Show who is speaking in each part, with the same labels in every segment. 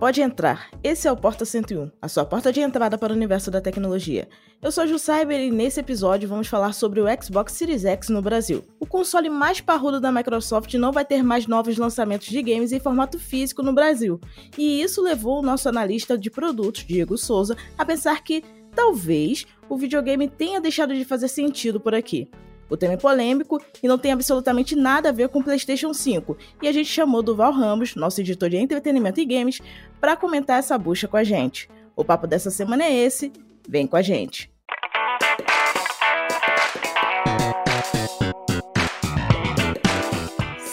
Speaker 1: Pode entrar. Esse é o Porta 101, a sua porta de entrada para o universo da tecnologia. Eu sou a Ju Cyber e nesse episódio vamos falar sobre o Xbox Series X no Brasil. O console mais parrudo da Microsoft não vai ter mais novos lançamentos de games em formato físico no Brasil. E isso levou o nosso analista de produtos, Diego Souza, a pensar que talvez o videogame tenha deixado de fazer sentido por aqui. O tema é polêmico e não tem absolutamente nada a ver com o PlayStation 5, e a gente chamou Duval Ramos, nosso editor de entretenimento e games, para comentar essa bucha com a gente. O papo dessa semana é esse, vem com a gente.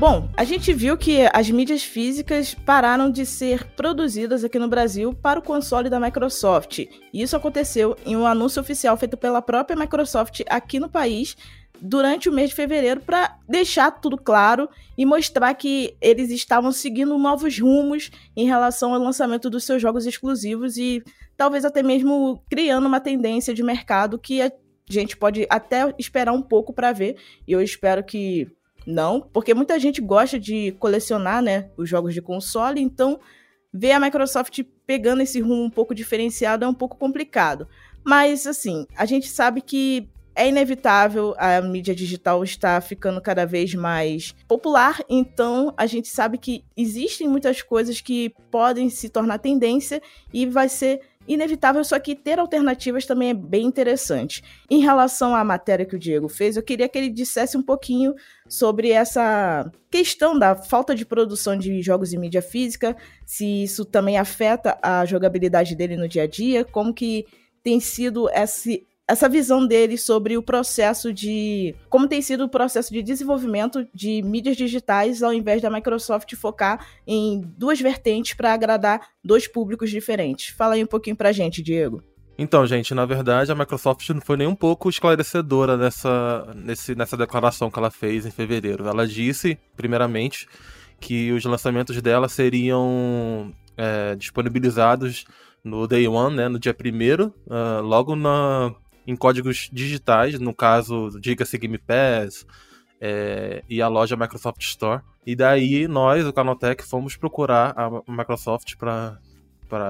Speaker 1: Bom, a gente viu que as mídias físicas pararam de ser produzidas aqui no Brasil para o console da Microsoft. Isso aconteceu em um anúncio oficial feito pela própria Microsoft aqui no país durante o mês de fevereiro para deixar tudo claro e mostrar que eles estavam seguindo novos rumos em relação ao lançamento dos seus jogos exclusivos e talvez até mesmo criando uma tendência de mercado que a gente pode até esperar um pouco para ver. E eu espero que não, porque muita gente gosta de colecionar, né, os jogos de console, então ver a Microsoft pegando esse rumo um pouco diferenciado é um pouco complicado. Mas assim, a gente sabe que é inevitável, a mídia digital está ficando cada vez mais popular, então a gente sabe que existem muitas coisas que podem se tornar tendência e vai ser inevitável, só que ter alternativas também é bem interessante. Em relação à matéria que o Diego fez, eu queria que ele dissesse um pouquinho sobre essa questão da falta de produção de jogos em mídia física, se isso também afeta a jogabilidade dele no dia a dia, como que tem sido esse, essa visão dele sobre o processo de. como tem sido o processo de desenvolvimento de mídias digitais, ao invés da Microsoft focar em duas vertentes para agradar dois públicos diferentes. Fala aí um pouquinho pra gente, Diego.
Speaker 2: Então, gente, na verdade, a Microsoft não foi nem um pouco esclarecedora nessa, nesse, nessa declaração que ela fez em fevereiro. Ela disse, primeiramente, que os lançamentos dela seriam é, disponibilizados no Day One, né, no dia 1 uh, logo na, em códigos digitais, no caso, diga-se Game Pass é, e a loja Microsoft Store. E daí nós, o Canaltech, fomos procurar a Microsoft para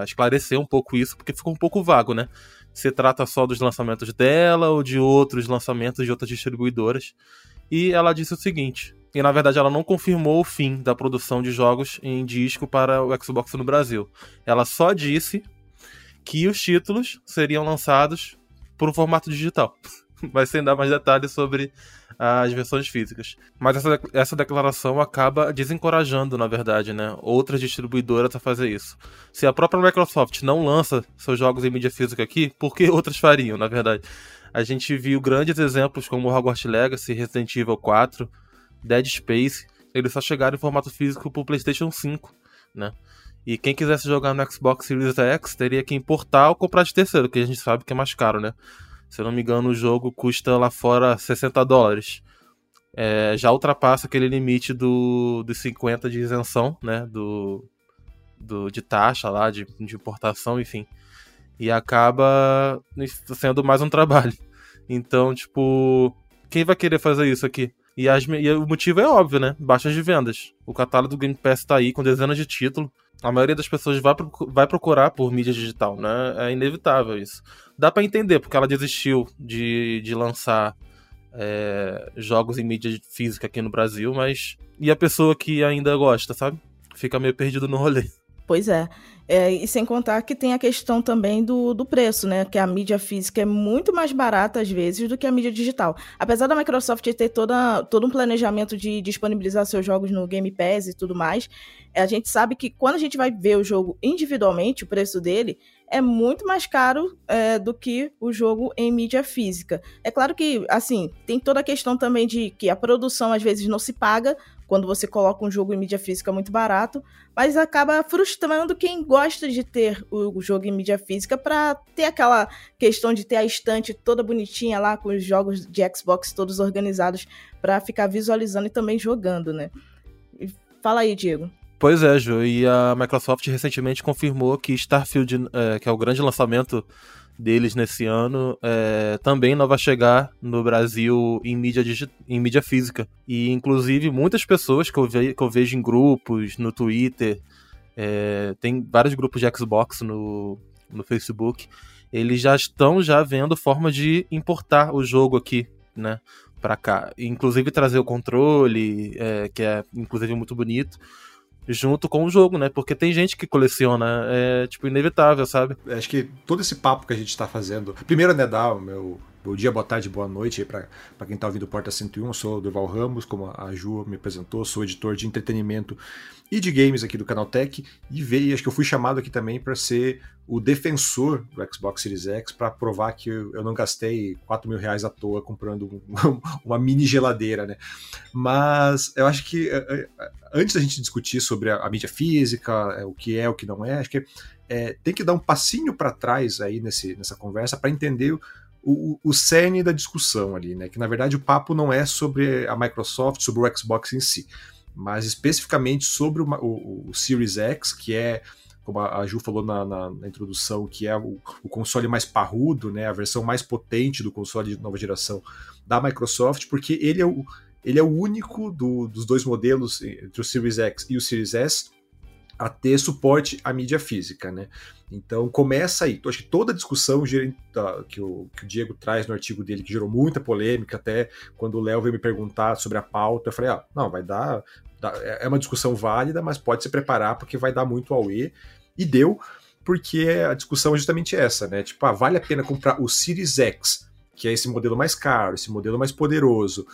Speaker 2: esclarecer um pouco isso, porque ficou um pouco vago, né? Se trata só dos lançamentos dela ou de outros lançamentos de outras distribuidoras. E ela disse o seguinte: e na verdade ela não confirmou o fim da produção de jogos em disco para o Xbox no Brasil. Ela só disse que os títulos seriam lançados por um formato digital. Mas sem dar mais detalhes sobre as versões físicas. Mas essa, essa declaração acaba desencorajando, na verdade, né, outras distribuidoras a fazer isso. Se a própria Microsoft não lança seus jogos em mídia física aqui, por que outras fariam, na verdade? A gente viu grandes exemplos como Hogwarts Legacy, Resident Evil 4, Dead Space, eles só chegaram em formato físico pro PlayStation 5, né? E quem quisesse jogar no Xbox Series X teria que importar ou comprar de terceiro, que a gente sabe que é mais caro, né? Se eu não me engano, o jogo custa lá fora 60 dólares. É, já ultrapassa aquele limite do, dos 50 de isenção, né? Do, do, de taxa lá, de, de importação, enfim. E acaba sendo mais um trabalho. Então, tipo, quem vai querer fazer isso aqui? E, as, e o motivo é óbvio, né? Baixas de vendas. O catálogo do Game Pass tá aí com dezenas de títulos a maioria das pessoas vai, vai procurar por mídia digital, né? É inevitável isso. Dá para entender porque ela desistiu de, de lançar é, jogos em mídia física aqui no Brasil, mas. E a pessoa que ainda gosta, sabe? Fica meio perdido no rolê.
Speaker 1: Pois é. é. E sem contar que tem a questão também do, do preço, né? Que a mídia física é muito mais barata, às vezes, do que a mídia digital. Apesar da Microsoft ter toda, todo um planejamento de disponibilizar seus jogos no Game Pass e tudo mais, a gente sabe que quando a gente vai ver o jogo individualmente, o preço dele é muito mais caro é, do que o jogo em mídia física. É claro que, assim, tem toda a questão também de que a produção às vezes não se paga quando você coloca um jogo em mídia física muito barato, mas acaba frustrando quem gosta de ter o jogo em mídia física para ter aquela questão de ter a estante toda bonitinha lá com os jogos de Xbox todos organizados para ficar visualizando e também jogando, né? Fala aí, Diego.
Speaker 2: Pois é, Ju, e a Microsoft recentemente confirmou que Starfield, é, que é o grande lançamento deles nesse ano, é, também não vai chegar no Brasil em mídia, em mídia física. E, inclusive, muitas pessoas que eu, ve que eu vejo em grupos, no Twitter, é, tem vários grupos de Xbox no, no Facebook, eles já estão já vendo forma de importar o jogo aqui, né, para cá. Inclusive trazer o controle, é, que é, inclusive, muito bonito junto com o jogo, né? Porque tem gente que coleciona, é tipo inevitável, sabe?
Speaker 3: Acho que todo esse papo que a gente tá fazendo. Primeiro, né, dar o meu Bom dia, boa tarde, boa noite para quem está ouvindo Porta 101. Eu sou o Durval Ramos, como a Ju me apresentou, sou editor de entretenimento e de games aqui do Canal Tech. E veio, acho que eu fui chamado aqui também para ser o defensor do Xbox Series X para provar que eu, eu, não gastei 4 mil reais à toa comprando um, uma mini geladeira, né? Mas eu acho que eh, eh, antes da gente discutir sobre a, a mídia física, eh, o que é, o que não é, acho que é, tem que dar um passinho para trás aí nesse, nessa conversa para entender o, o cerne da discussão ali, né? Que na verdade o papo não é sobre a Microsoft, sobre o Xbox em si, mas especificamente sobre o, o, o Series X, que é como a Ju falou na, na, na introdução, que é o, o, console mais parrudo, né, a versão mais potente do console de nova geração da Microsoft, porque ele é o, ele é o único do, dos dois modelos, entre o Series X e o Series S, a ter suporte à mídia física, né? Então começa aí. Acho que toda a discussão que o, Diego traz no artigo dele, que gerou muita polêmica, até quando o Léo veio me perguntar sobre a pauta, eu falei, ah, não, vai dar, É uma discussão válida, mas pode se preparar porque vai dar muito ao E. E deu, porque a discussão é justamente essa, né? Tipo, ah, vale a pena comprar o Series X, que é esse modelo mais caro, esse modelo mais poderoso.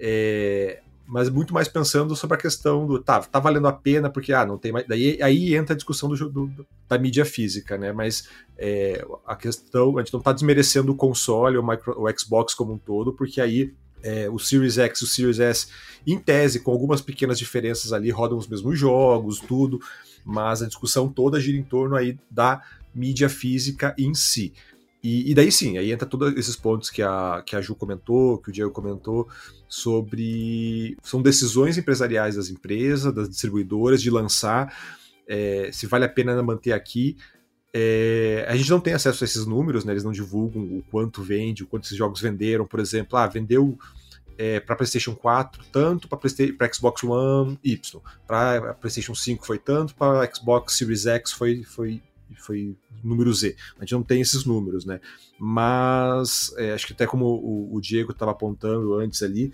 Speaker 3: É, mas muito mais pensando sobre a questão do tá, tá valendo a pena porque ah, não tem mais. Daí aí entra a discussão do, do da mídia física, né? Mas é, a questão, a gente não tá desmerecendo o console, o, micro, o Xbox como um todo, porque aí é, o Series X e o Series S, em tese, com algumas pequenas diferenças ali, rodam os mesmos jogos, tudo, mas a discussão toda gira em torno aí da mídia física em si. E, e, daí sim, aí entra todos esses pontos que a, que a Ju comentou, que o Diego comentou, sobre. São decisões empresariais das empresas, das distribuidoras, de lançar, é, se vale a pena manter aqui. É, a gente não tem acesso a esses números, né, eles não divulgam o quanto vende, o quanto esses jogos venderam, por exemplo, ah, vendeu é, para PlayStation 4 tanto, para Xbox One Y, para PlayStation 5 foi tanto, para Xbox Series X foi, foi foi número Z. A gente não tem esses números, né? Mas é, acho que até como o, o Diego estava apontando antes ali,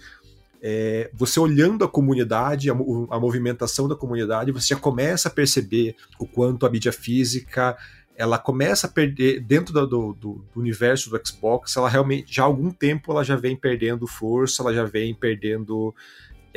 Speaker 3: é, você olhando a comunidade, a, a, movimentação da comunidade, você já começa a perceber o quanto a mídia física ela começa a perder dentro do, do, do, universo do Xbox, ela realmente já há algum tempo ela já vem perdendo força, ela já vem perdendo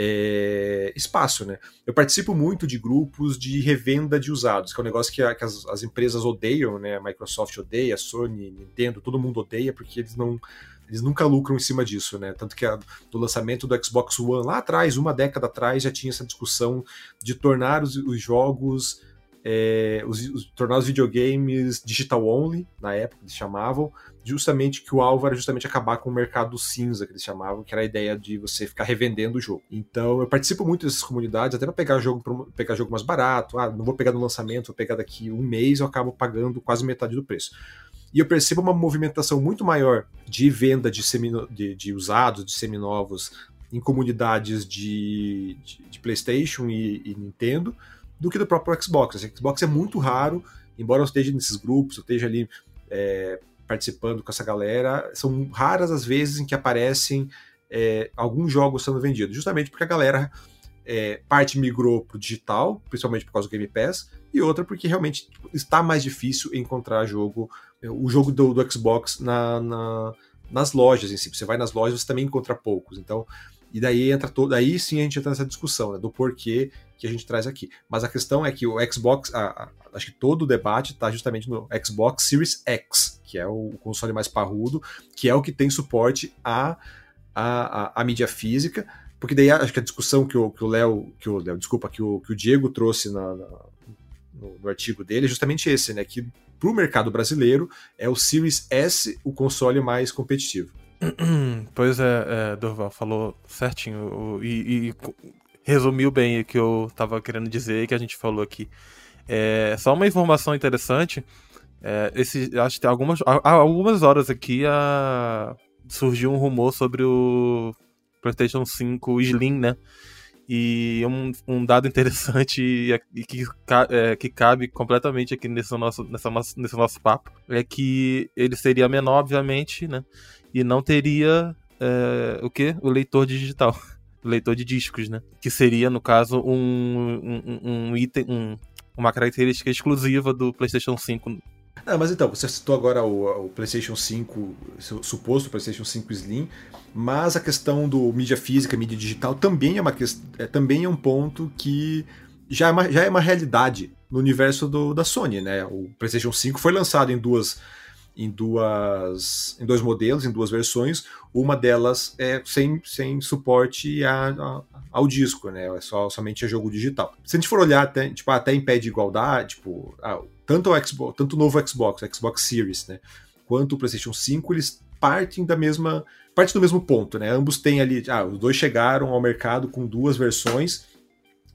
Speaker 3: é, espaço, né? Eu participo muito de grupos de revenda de usados, que é um negócio que, a, que as, as, empresas odeiam, né? A Microsoft odeia, a Sony, Nintendo, todo mundo odeia porque eles não eles nunca lucram em cima disso, né? Tanto que a, do lançamento do Xbox One lá atrás, uma década atrás, já tinha essa discussão de tornar os, os jogos é, os, os, tornar os videogames digital only, na época eles chamavam, justamente que o alvo era justamente acabar com o mercado cinza, que eles chamavam, que era a ideia de você ficar revendendo o jogo. Então eu participo muito dessas comunidades, até para pegar jogo pegar jogo mais barato, ah, não vou pegar no lançamento, vou pegar daqui um mês, eu acabo pagando quase metade do preço. E eu percebo uma movimentação muito maior de venda de, semino, de, de usados, de seminovos, em comunidades de, de, de PlayStation e, e Nintendo, do que do próprio Xbox. O Xbox é muito raro, embora eu esteja nesses grupos, eu esteja ali é, participando com essa galera, são raras as vezes em que aparecem é, alguns jogos sendo vendidos, justamente porque a galera é, parte migrou para o digital, principalmente por causa do Game Pass, e outra porque realmente está mais difícil encontrar jogo, o jogo do, do Xbox na, na, nas lojas em si. Você vai nas lojas, você também encontra poucos. Então, e daí entra todo, aí sim a gente entra nessa discussão né, do porquê que a gente traz aqui. Mas a questão é que o Xbox, a, acho que todo o debate está justamente no Xbox Series X, que é o console mais parrudo, que é o que tem suporte à, à, à, à mídia física. porque daí acho que a discussão que o Léo, que o Léo, desculpa, que o, que o Diego trouxe na, na no, no, artigo dele é justamente esse, né? Que para o mercado brasileiro é o Series S o console mais competitivo.
Speaker 2: Pois é, é Durval falou certinho e, e, resumiu bem o que eu estava querendo dizer que a gente falou aqui. É, só uma informação interessante. É, esse, acho que algumas, há algumas horas aqui a, surgiu um rumor sobre o PlayStation 5 Slim, né? E um, um dado interessante e, e que, é, que cabe completamente aqui nesse nosso, nessa nesse nosso papo é que ele seria menor, obviamente, né? E não teria é, o que? O leitor digital. Leitor de discos, né? Que seria, no caso, um, um, um item, um, uma característica exclusiva do PlayStation 5
Speaker 3: ah, mas então, você citou agora o, o, PlayStation 5, o suposto PlayStation 5 Slim, mas a questão do mídia física, mídia digital também é, uma, é, também é um ponto que já é uma, já é uma realidade no universo do, da Sony, né? O PlayStation 5 foi lançado em duas em duas em dois modelos, em duas versões. Uma delas é sem, sem suporte a, a, ao disco, né? É só somente a jogo digital. Se a gente for olhar até, tipo, até em pé de igualdade, tipo, ah, tanto o Xbox, tanto o novo Xbox, o Xbox Series, né, quanto o PlayStation 5, eles partem da mesma, parte do mesmo ponto, né? Ambos têm ali, ah, os dois chegaram ao mercado com duas versões,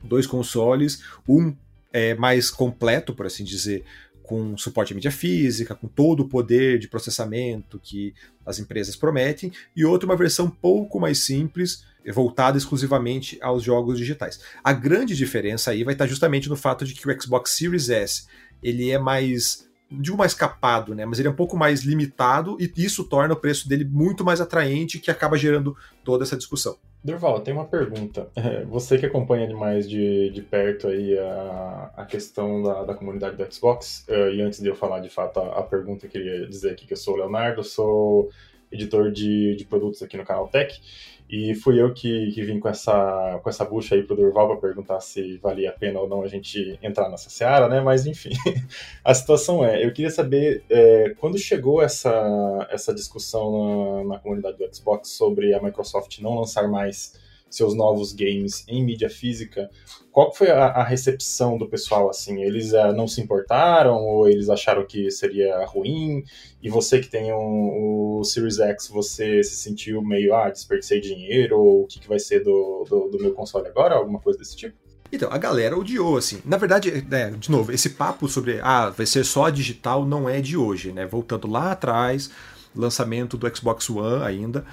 Speaker 3: dois consoles, um é mais completo, por assim dizer, com suporte à mídia física, com todo o poder de processamento que as empresas prometem, e outro uma versão pouco mais simples, voltada exclusivamente aos jogos digitais. A grande diferença aí vai estar justamente no fato de que o Xbox Series S ele é mais digo mais capado, né? Mas ele é um pouco mais limitado e isso torna o preço dele muito mais atraente, que acaba gerando toda essa discussão.
Speaker 4: Durval, tem uma pergunta. É, você que acompanha mais de, de perto aí a, a questão da, da comunidade do Xbox, uh, e antes de eu falar de fato a, a pergunta, eu queria dizer aqui que eu sou o Leonardo, sou editor de, de produtos aqui no canal Tech. E fui eu que, que vim com essa, com essa bucha aí pro Durval para perguntar se valia a pena ou não a gente entrar nessa seara, né? Mas enfim, a situação é, eu queria saber é, quando chegou essa, essa discussão na, na comunidade do Xbox sobre a Microsoft não lançar mais seus novos games em mídia física, qual foi a, a recepção do pessoal, assim? Eles uh, não se importaram ou eles acharam que seria ruim? E você que tem um, o Series X, você se sentiu meio, ah, desperdicei dinheiro, ou o que, que vai ser do, do, do meu console agora? Alguma coisa desse tipo?
Speaker 3: Então, a galera odiou, assim. Na verdade, né, de novo, esse papo sobre, ah, vai ser só digital não é de hoje, né? Voltando lá atrás, lançamento do Xbox One ainda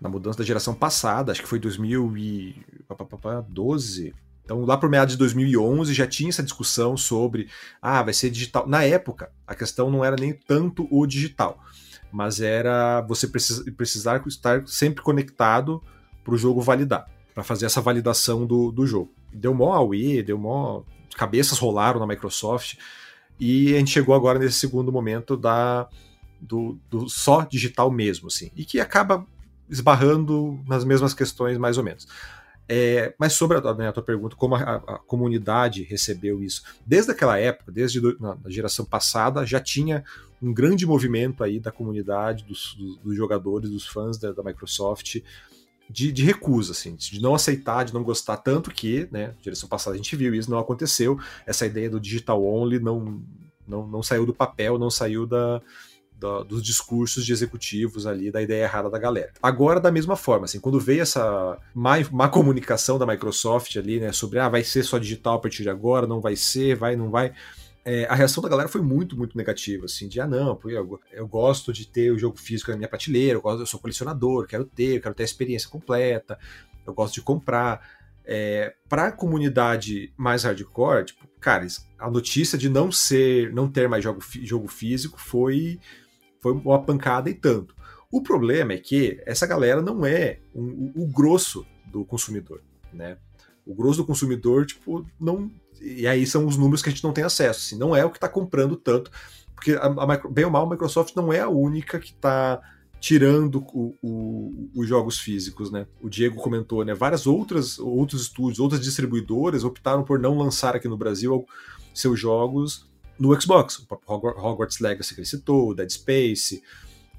Speaker 3: na mudança da geração passada, acho que foi 2012. Então, lá por meados de 2011 já tinha essa discussão sobre, ah, vai ser digital. Na época, a questão não era nem tanto o digital, mas era você precisar estar sempre conectado para o jogo validar, para fazer essa validação do, do jogo. Deu mó AUE, deu mó. cabeças rolaram na Microsoft, e a gente chegou agora nesse segundo momento da, do, do só digital mesmo, assim, e que acaba esbarrando nas mesmas questões, mais ou menos. É, mas sobre a, né, a, tua pergunta, como a, a, comunidade recebeu isso? Desde aquela época, desde do, na, na, geração passada, já tinha um grande movimento aí da comunidade, dos, dos, dos jogadores, dos fãs da, da Microsoft, de, de, recusa, assim, de não aceitar, de não gostar, tanto que, né, na geração passada a gente viu isso, não aconteceu, essa ideia do digital only não, não, não saiu do papel, não saiu da, do, dos discursos de executivos ali, da ideia errada da galera. Agora, da mesma forma, assim, quando veio essa má, má comunicação da Microsoft ali, né, sobre, ah, vai ser só digital a partir de agora, não vai ser, vai, não vai... É, a reação da galera foi muito, muito negativa, assim, de ah, não, eu, eu, gosto de ter o jogo físico na minha prateleira, eu, gosto, eu sou colecionador, quero ter, quero ter a experiência completa, eu gosto de comprar. É, para a comunidade mais hardcore, tipo, cara, a notícia de não ser, não ter mais jogo, jogo físico foi foi uma pancada e tanto. O problema é que essa galera não é um, o, grosso do consumidor, né? O grosso do consumidor, tipo, não. E aí são os números que a gente não tem acesso. Assim, não é o que está comprando tanto. Porque, a, a, bem ou mal, a Microsoft não é a única que está tirando o, o, os jogos físicos, né? O Diego comentou, né? Várias outras outros estúdios, outras distribuidoras optaram por não lançar aqui no Brasil seus jogos no Xbox, o Hogwarts Legacy que ele citou, o Dead Space,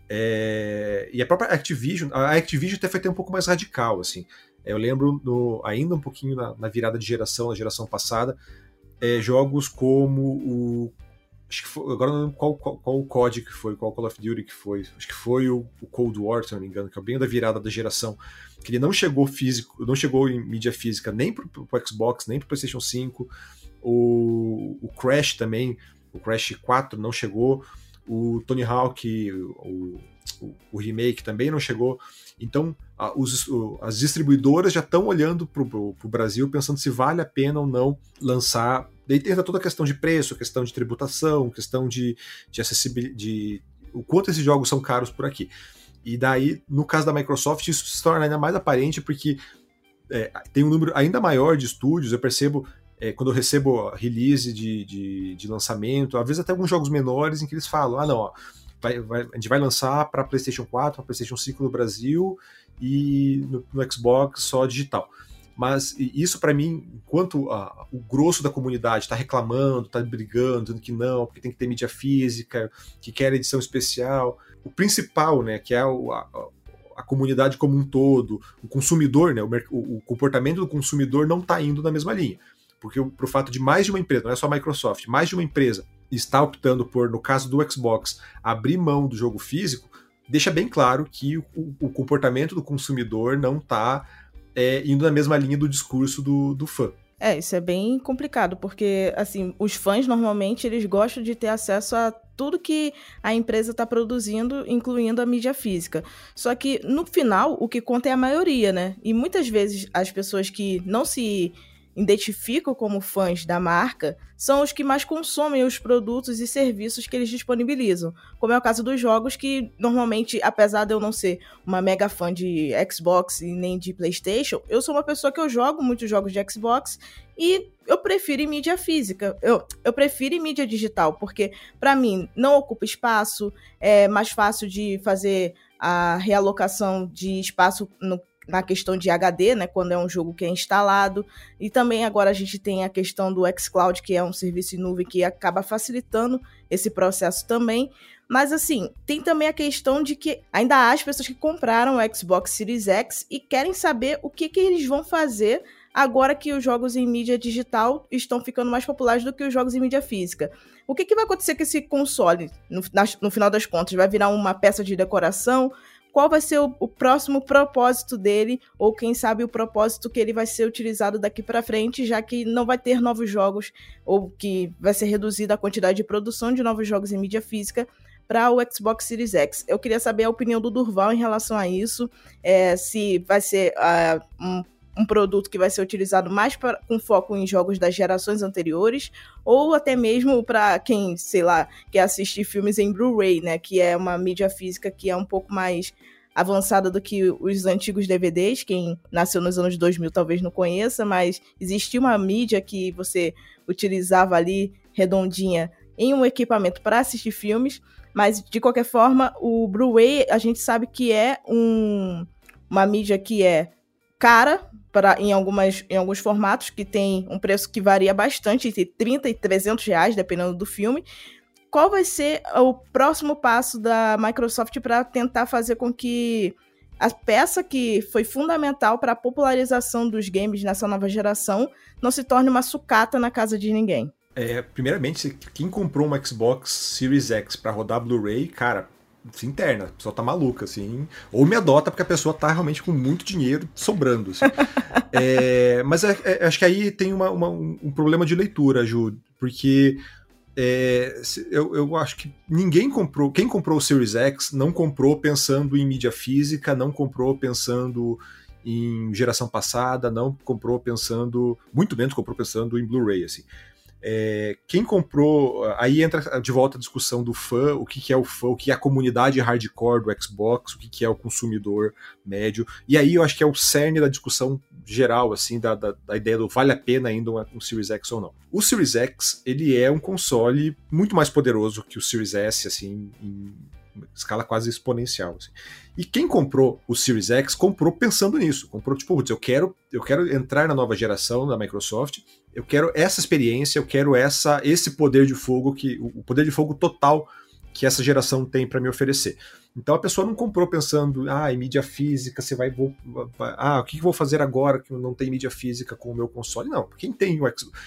Speaker 3: é, e a própria Activision, a Activision até foi até um pouco mais radical, assim. Eu lembro no, ainda um pouquinho na, na, virada de geração, na geração passada, é, jogos como o. Acho que foi, agora não lembro qual, qual, qual, o COD que foi, qual Call of Duty que foi. Acho que foi o, o, Cold War, se não me engano, que é bem da virada da geração. Que ele não chegou físico, não chegou em mídia física nem pro, pro Xbox, nem pro PlayStation 5. O, o Crash também, o Crash 4 não chegou. O Tony Hawk, o, o, o remake também não chegou. Então, a, os, o, as distribuidoras já estão olhando para o Brasil, pensando se vale a pena ou não lançar. Daí entra toda a questão de preço, questão de tributação, questão de, de acessibilidade, de o quanto esses jogos são caros por aqui. E daí, no caso da Microsoft, isso se torna ainda mais aparente porque é, tem um número ainda maior de estúdios. Eu percebo é, quando eu recebo release de, de, de, lançamento, às vezes até alguns jogos menores em que eles falam: ah, não, ó, vai, vai, a gente vai lançar para PlayStation 4, para PlayStation 5 no Brasil e no, no Xbox só digital. Mas isso para mim, enquanto a, o grosso da comunidade está reclamando, está brigando, dizendo que não, porque tem que ter mídia física, que quer edição especial, o principal, né, que é o, a, a, comunidade como um todo, o consumidor, né, o, o comportamento do consumidor não está indo na mesma linha. Porque para o fato de mais de uma empresa, não é só a Microsoft, mais de uma empresa está optando por, no caso do Xbox, abrir mão do jogo físico, deixa bem claro que o, o comportamento do consumidor não está é, indo na mesma linha do discurso do, do fã.
Speaker 1: É, isso é bem complicado, porque assim, os fãs normalmente eles gostam de ter acesso a tudo que a empresa está produzindo, incluindo a mídia física. Só que no final o que conta é a maioria, né? E muitas vezes as pessoas que não se identificam como fãs da marca são os que mais consomem os produtos e serviços que eles disponibilizam. Como é o caso dos jogos que normalmente, apesar de eu não ser uma mega fã de Xbox e nem de PlayStation, eu sou uma pessoa que eu jogo muitos jogos de Xbox e eu prefiro em mídia física. Eu, eu prefiro em mídia digital, porque para mim não ocupa espaço, é mais fácil de fazer a realocação de espaço no na questão de HD, né, quando é um jogo que é instalado, e também agora a gente tem a questão do xCloud, que é um serviço em nuvem que acaba facilitando esse processo também. Mas assim, tem também a questão de que ainda há as pessoas que compraram o Xbox Series X e querem saber o que, que eles vão fazer agora que os jogos em mídia digital estão ficando mais populares do que os jogos em mídia física. O que, que vai acontecer com esse console, no, no final das contas? Vai virar uma peça de decoração? Qual vai ser o, o, próximo propósito dele, ou quem sabe o propósito que ele vai ser utilizado daqui para frente, já que não vai ter novos jogos, ou que vai ser reduzida a quantidade de produção de novos jogos em mídia física para o Xbox Series X. Eu queria saber a opinião do Durval em relação a isso, é, se vai ser uh, um um produto que vai ser utilizado mais pra, com foco em jogos das gerações anteriores, ou até mesmo para quem, sei lá, quer assistir filmes em Blu-ray, né, que é uma mídia física que é um pouco mais avançada do que os antigos DVDs. Quem nasceu nos anos 2000 talvez não conheça, mas existia uma mídia que você utilizava ali redondinha em um equipamento para assistir filmes. Mas de qualquer forma, o Blu-ray a gente sabe que é um, uma mídia que é cara para em, algumas, em alguns formatos, que tem um preço que varia bastante, entre 30 e 300 reais, dependendo do filme qual vai ser o próximo passo da Microsoft para tentar fazer com que a peça que foi fundamental para a popularização dos games nessa nova geração não se torne uma sucata na casa de ninguém.
Speaker 3: É, primeiramente, quem comprou uma Xbox Series X para rodar Blu-ray, cara, se interna, a pessoa tá maluca, assim. Ou me adota porque a pessoa tá realmente com muito dinheiro sobrando. Assim. é, mas é, é, acho que aí tem uma, uma, um problema de leitura, Ju, porque é, eu, eu acho que ninguém comprou. Quem comprou o Series X não comprou pensando em mídia física, não comprou pensando em geração passada, não comprou pensando. Muito menos comprou pensando em Blu-ray. Assim. É, quem comprou. Aí entra de volta a discussão do fã, o que, que é o fã, o que é a comunidade hardcore do Xbox, o que, que é o consumidor médio. E aí eu acho que é o cerne da discussão geral, assim, da, da, da ideia do vale a pena ainda um, um, Series X ou não. O Series X, ele é um console muito mais poderoso que o Series S, assim, em escala quase exponencial. Assim. E quem comprou o Series X comprou pensando nisso. Comprou tipo, eu quero, eu quero entrar na nova geração da Microsoft, eu quero essa experiência, eu quero essa esse poder de fogo que o poder de fogo total que essa geração tem para me oferecer. Então a pessoa não comprou pensando, ah, em mídia física, você vai, vou, vai ah, o que, que vou fazer agora que não tem mídia física com o meu console? Não, quem tem o Xbox.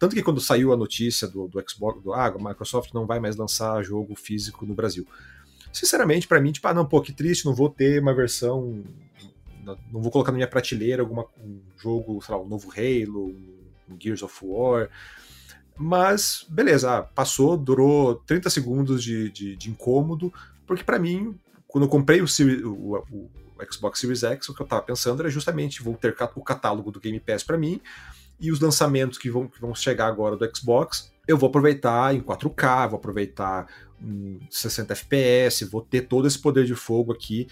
Speaker 3: Tanto que quando saiu a notícia do, do Xbox, do, ah, a Microsoft não vai mais lançar jogo físico no Brasil. Sinceramente, para mim, tipo, ah, não, pô, que triste, não vou ter uma versão. Não vou colocar na minha prateleira alguma, um jogo, sei lá, um novo Halo, um Gears of War. Mas, beleza, ah, passou, durou 30 segundos de, de, de incômodo, porque para mim, quando eu comprei o, o, o, Xbox Series X, o que eu tava pensando era justamente vou ter o catálogo do Game Pass para mim e os lançamentos que vão, que vão chegar agora do Xbox, eu vou aproveitar em 4K, vou aproveitar em 60 FPS, vou ter todo esse poder de fogo aqui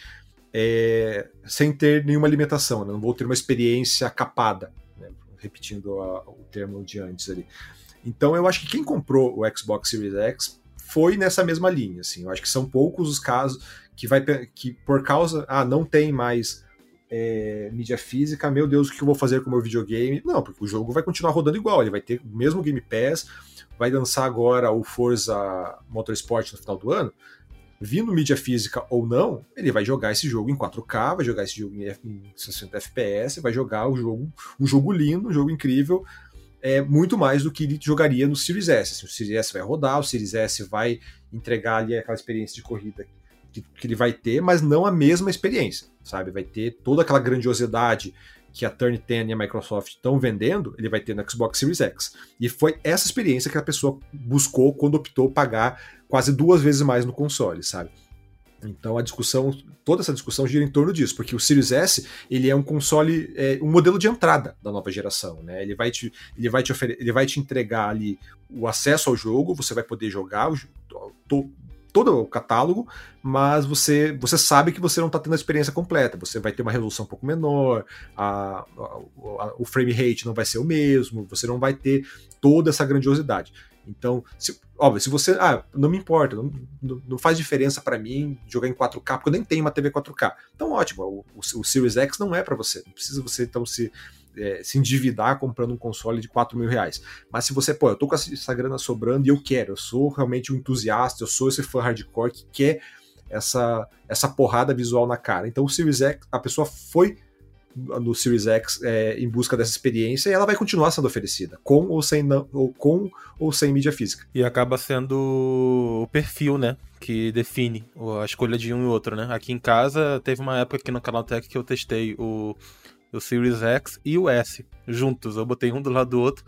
Speaker 3: é, sem ter nenhuma limitação, né? não vou ter uma experiência capada, né? repetindo a, o termo de antes ali. Então eu acho que quem comprou o Xbox Series X foi nessa mesma linha, assim. Eu acho que são poucos os casos que vai que por causa ah não tem mais é, mídia física, meu Deus, o que eu vou fazer com o meu videogame? Não, porque o jogo vai continuar rodando igual, ele vai ter o mesmo Game Pass, vai lançar agora o Forza Motorsport no final do ano, vindo mídia física ou não, ele vai jogar esse jogo em 4K, vai jogar esse jogo em 60 FPS, vai jogar o jogo, um jogo lindo, um jogo incrível, é muito mais do que ele jogaria no Series S. Assim, o Series S vai rodar, o Series S vai entregar ali aquela experiência de corrida que, ele vai ter, mas não a mesma experiência, sabe? Vai ter toda aquela grandiosidade que a Turn 10 e a Microsoft estão vendendo, ele vai ter no Xbox Series X. E foi essa experiência que a pessoa buscou quando optou pagar quase duas vezes mais no console, sabe? Então a discussão, toda essa discussão gira em torno disso, porque o Series S ele é um console, é, um modelo de entrada da nova geração, né? Ele vai te, ele vai te ele vai te entregar ali o acesso ao jogo, você vai poder jogar o, to, todo o catálogo, mas você, você sabe que você não está tendo a experiência completa. Você vai ter uma resolução um pouco menor, a, a, a, o frame rate não vai ser o mesmo, você não vai ter toda essa grandiosidade. Então, se, óbvio, se você. Ah, não me importa, não, não faz diferença para mim jogar em 4K, porque eu nem tenho uma TV 4K. Então, ótimo, o, o, o Series X não é para você. Não precisa você então se, é, se endividar comprando um console de 4 mil reais. Mas se você, pô, eu tô com essa grana sobrando e eu quero, eu sou realmente um entusiasta, eu sou esse fã hardcore que quer essa, essa porrada visual na cara. Então o Series X, a pessoa foi no Series X é, em busca dessa experiência e ela vai continuar sendo oferecida, com ou sem, não, ou com ou sem mídia física.
Speaker 2: E acaba sendo o perfil, né? Que define a escolha de um e outro, né? Aqui em casa teve uma época aqui no canal Tech que eu testei o, o Series X e o S juntos. Eu botei um do lado do outro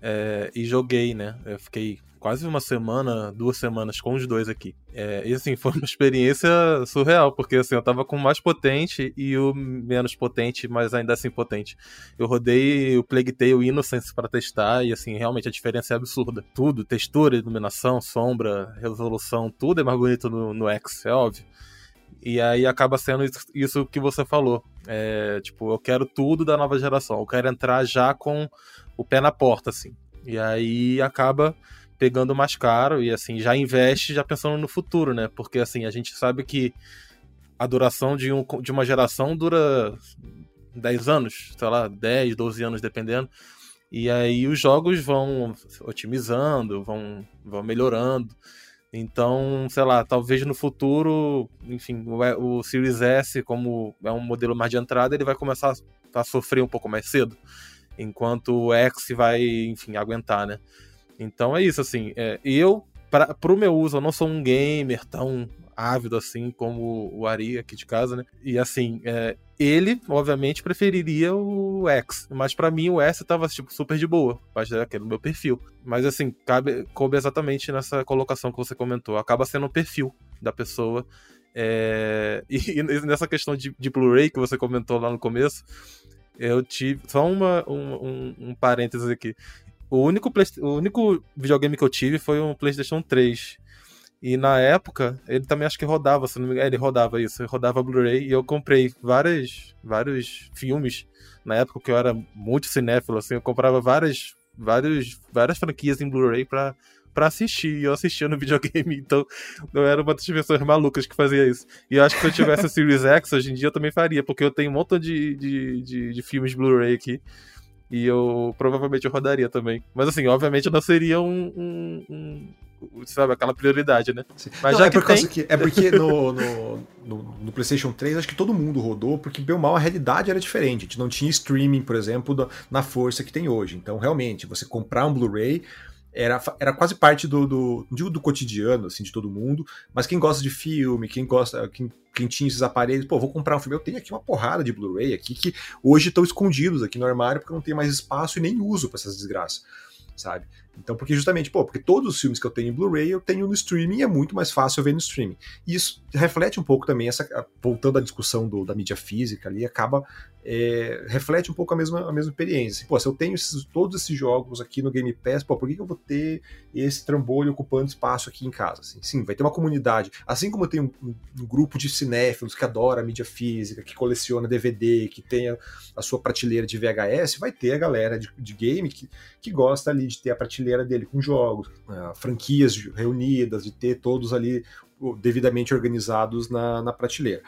Speaker 2: é, e joguei, né? Eu fiquei quase uma semana, duas semanas com os dois aqui. É, e assim, foi uma experiência surreal, porque assim, eu tava com o mais potente e o menos potente, mas ainda assim potente. Eu rodei o Plague Tale Innocence para testar e assim, realmente a diferença é absurda. Tudo, textura, iluminação, sombra, resolução, tudo é mais bonito no, no X, é óbvio. E aí acaba sendo isso que você falou. É, tipo, eu quero tudo da nova geração. Eu quero entrar já com o pé na porta, assim. E aí acaba pegando mais caro e assim já investe já pensando no futuro, né? Porque assim a gente sabe que a duração de, um, de uma geração dura 10 anos, sei lá, 10, 12 anos dependendo. E aí os jogos vão otimizando, vão, vão melhorando. Então, sei lá, talvez no futuro, enfim, o, o Series S, como é um modelo mais de entrada, ele vai começar a, a sofrer um pouco mais cedo. Enquanto o X vai, enfim, aguentar, né? Então é isso, assim. É, eu, para pro meu uso, eu não sou um gamer tão ávido assim como o Ari aqui de casa, né? E assim, é, ele, obviamente, preferiria o X, mas para mim o S tava tipo super de boa, mas é aquele meu perfil. Mas assim, cabe, coube exatamente nessa colocação que você comentou, acaba sendo o perfil da pessoa. É, e, e, nessa questão de, de Blu-ray que você comentou lá no começo, eu tive. Só uma, um, um, um parênteses aqui. O único, play, o único videogame que eu tive foi um PlayStation 3. E na época, ele também acho que rodava, se não me engano, ele rodava isso, ele rodava Blu-ray e eu comprei várias, vários filmes na época que eu era muito cinéfilo, assim, eu comprava várias, várias, várias franquias em Blu-ray pra, pra assistir, e eu assistia no videogame, então eu era uma das pessoas malucas que fazia isso. E eu acho que se eu tivesse a Series X, hoje em dia eu também faria, porque eu tenho um montão de, de, de, de filmes Blu-ray aqui, e eu provavelmente eu rodaria também. Mas assim, obviamente não seria um, um, um sabe, aquela prioridade, né?
Speaker 3: Mas Não, já é que por tem... que é porque no, no, no, no, PlayStation 3 acho que todo mundo rodou, porque bem mal a realidade era diferente. A gente não tinha streaming, por exemplo, na força que tem hoje. Então, realmente, você comprar um Blu-ray era, era quase parte do, do, do, cotidiano, assim, de todo mundo. Mas quem gosta de filme, quem gosta, quem, quem tinha esses aparelhos, pô, vou comprar um filme. Eu tenho aqui uma porrada de Blu-ray aqui que hoje estão escondidos aqui no armário porque não tem mais espaço e nem uso para essas desgraças, sabe? Então, porque justamente, pô, porque todos os filmes que eu tenho em Blu-ray eu tenho no streaming e é muito mais fácil eu ver no streaming. E isso reflete um pouco também essa, voltando à discussão do, da mídia física ali, acaba é, reflete um pouco a mesma, a mesma experiência. Assim, pô, se eu tenho esses, todos esses jogos aqui no Game Pass, pô, por que, que eu vou ter esse trambolho ocupando espaço aqui em casa? Assim, sim, vai ter uma comunidade. Assim como tenho um, um, um, grupo de cinéfilos que adora mídia física, que coleciona DVD, que tem a, a sua prateleira de VHS, vai ter a galera de, de game que, que gosta ali de ter a prateleira dele com jogos, uh, franquias reunidas, de ter todos ali devidamente organizados na, na prateleira.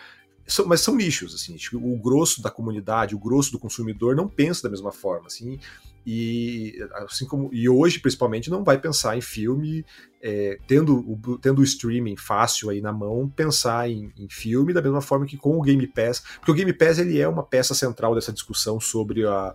Speaker 3: São, mas são nichos, assim, o grosso da comunidade, o grosso do consumidor não pensa da mesma forma, assim, e assim como e hoje principalmente não vai pensar em filme é, tendo, o, tendo o streaming fácil aí na mão pensar em, em, filme da mesma forma que com o Game Pass porque o Game Pass ele é uma peça central dessa discussão sobre a,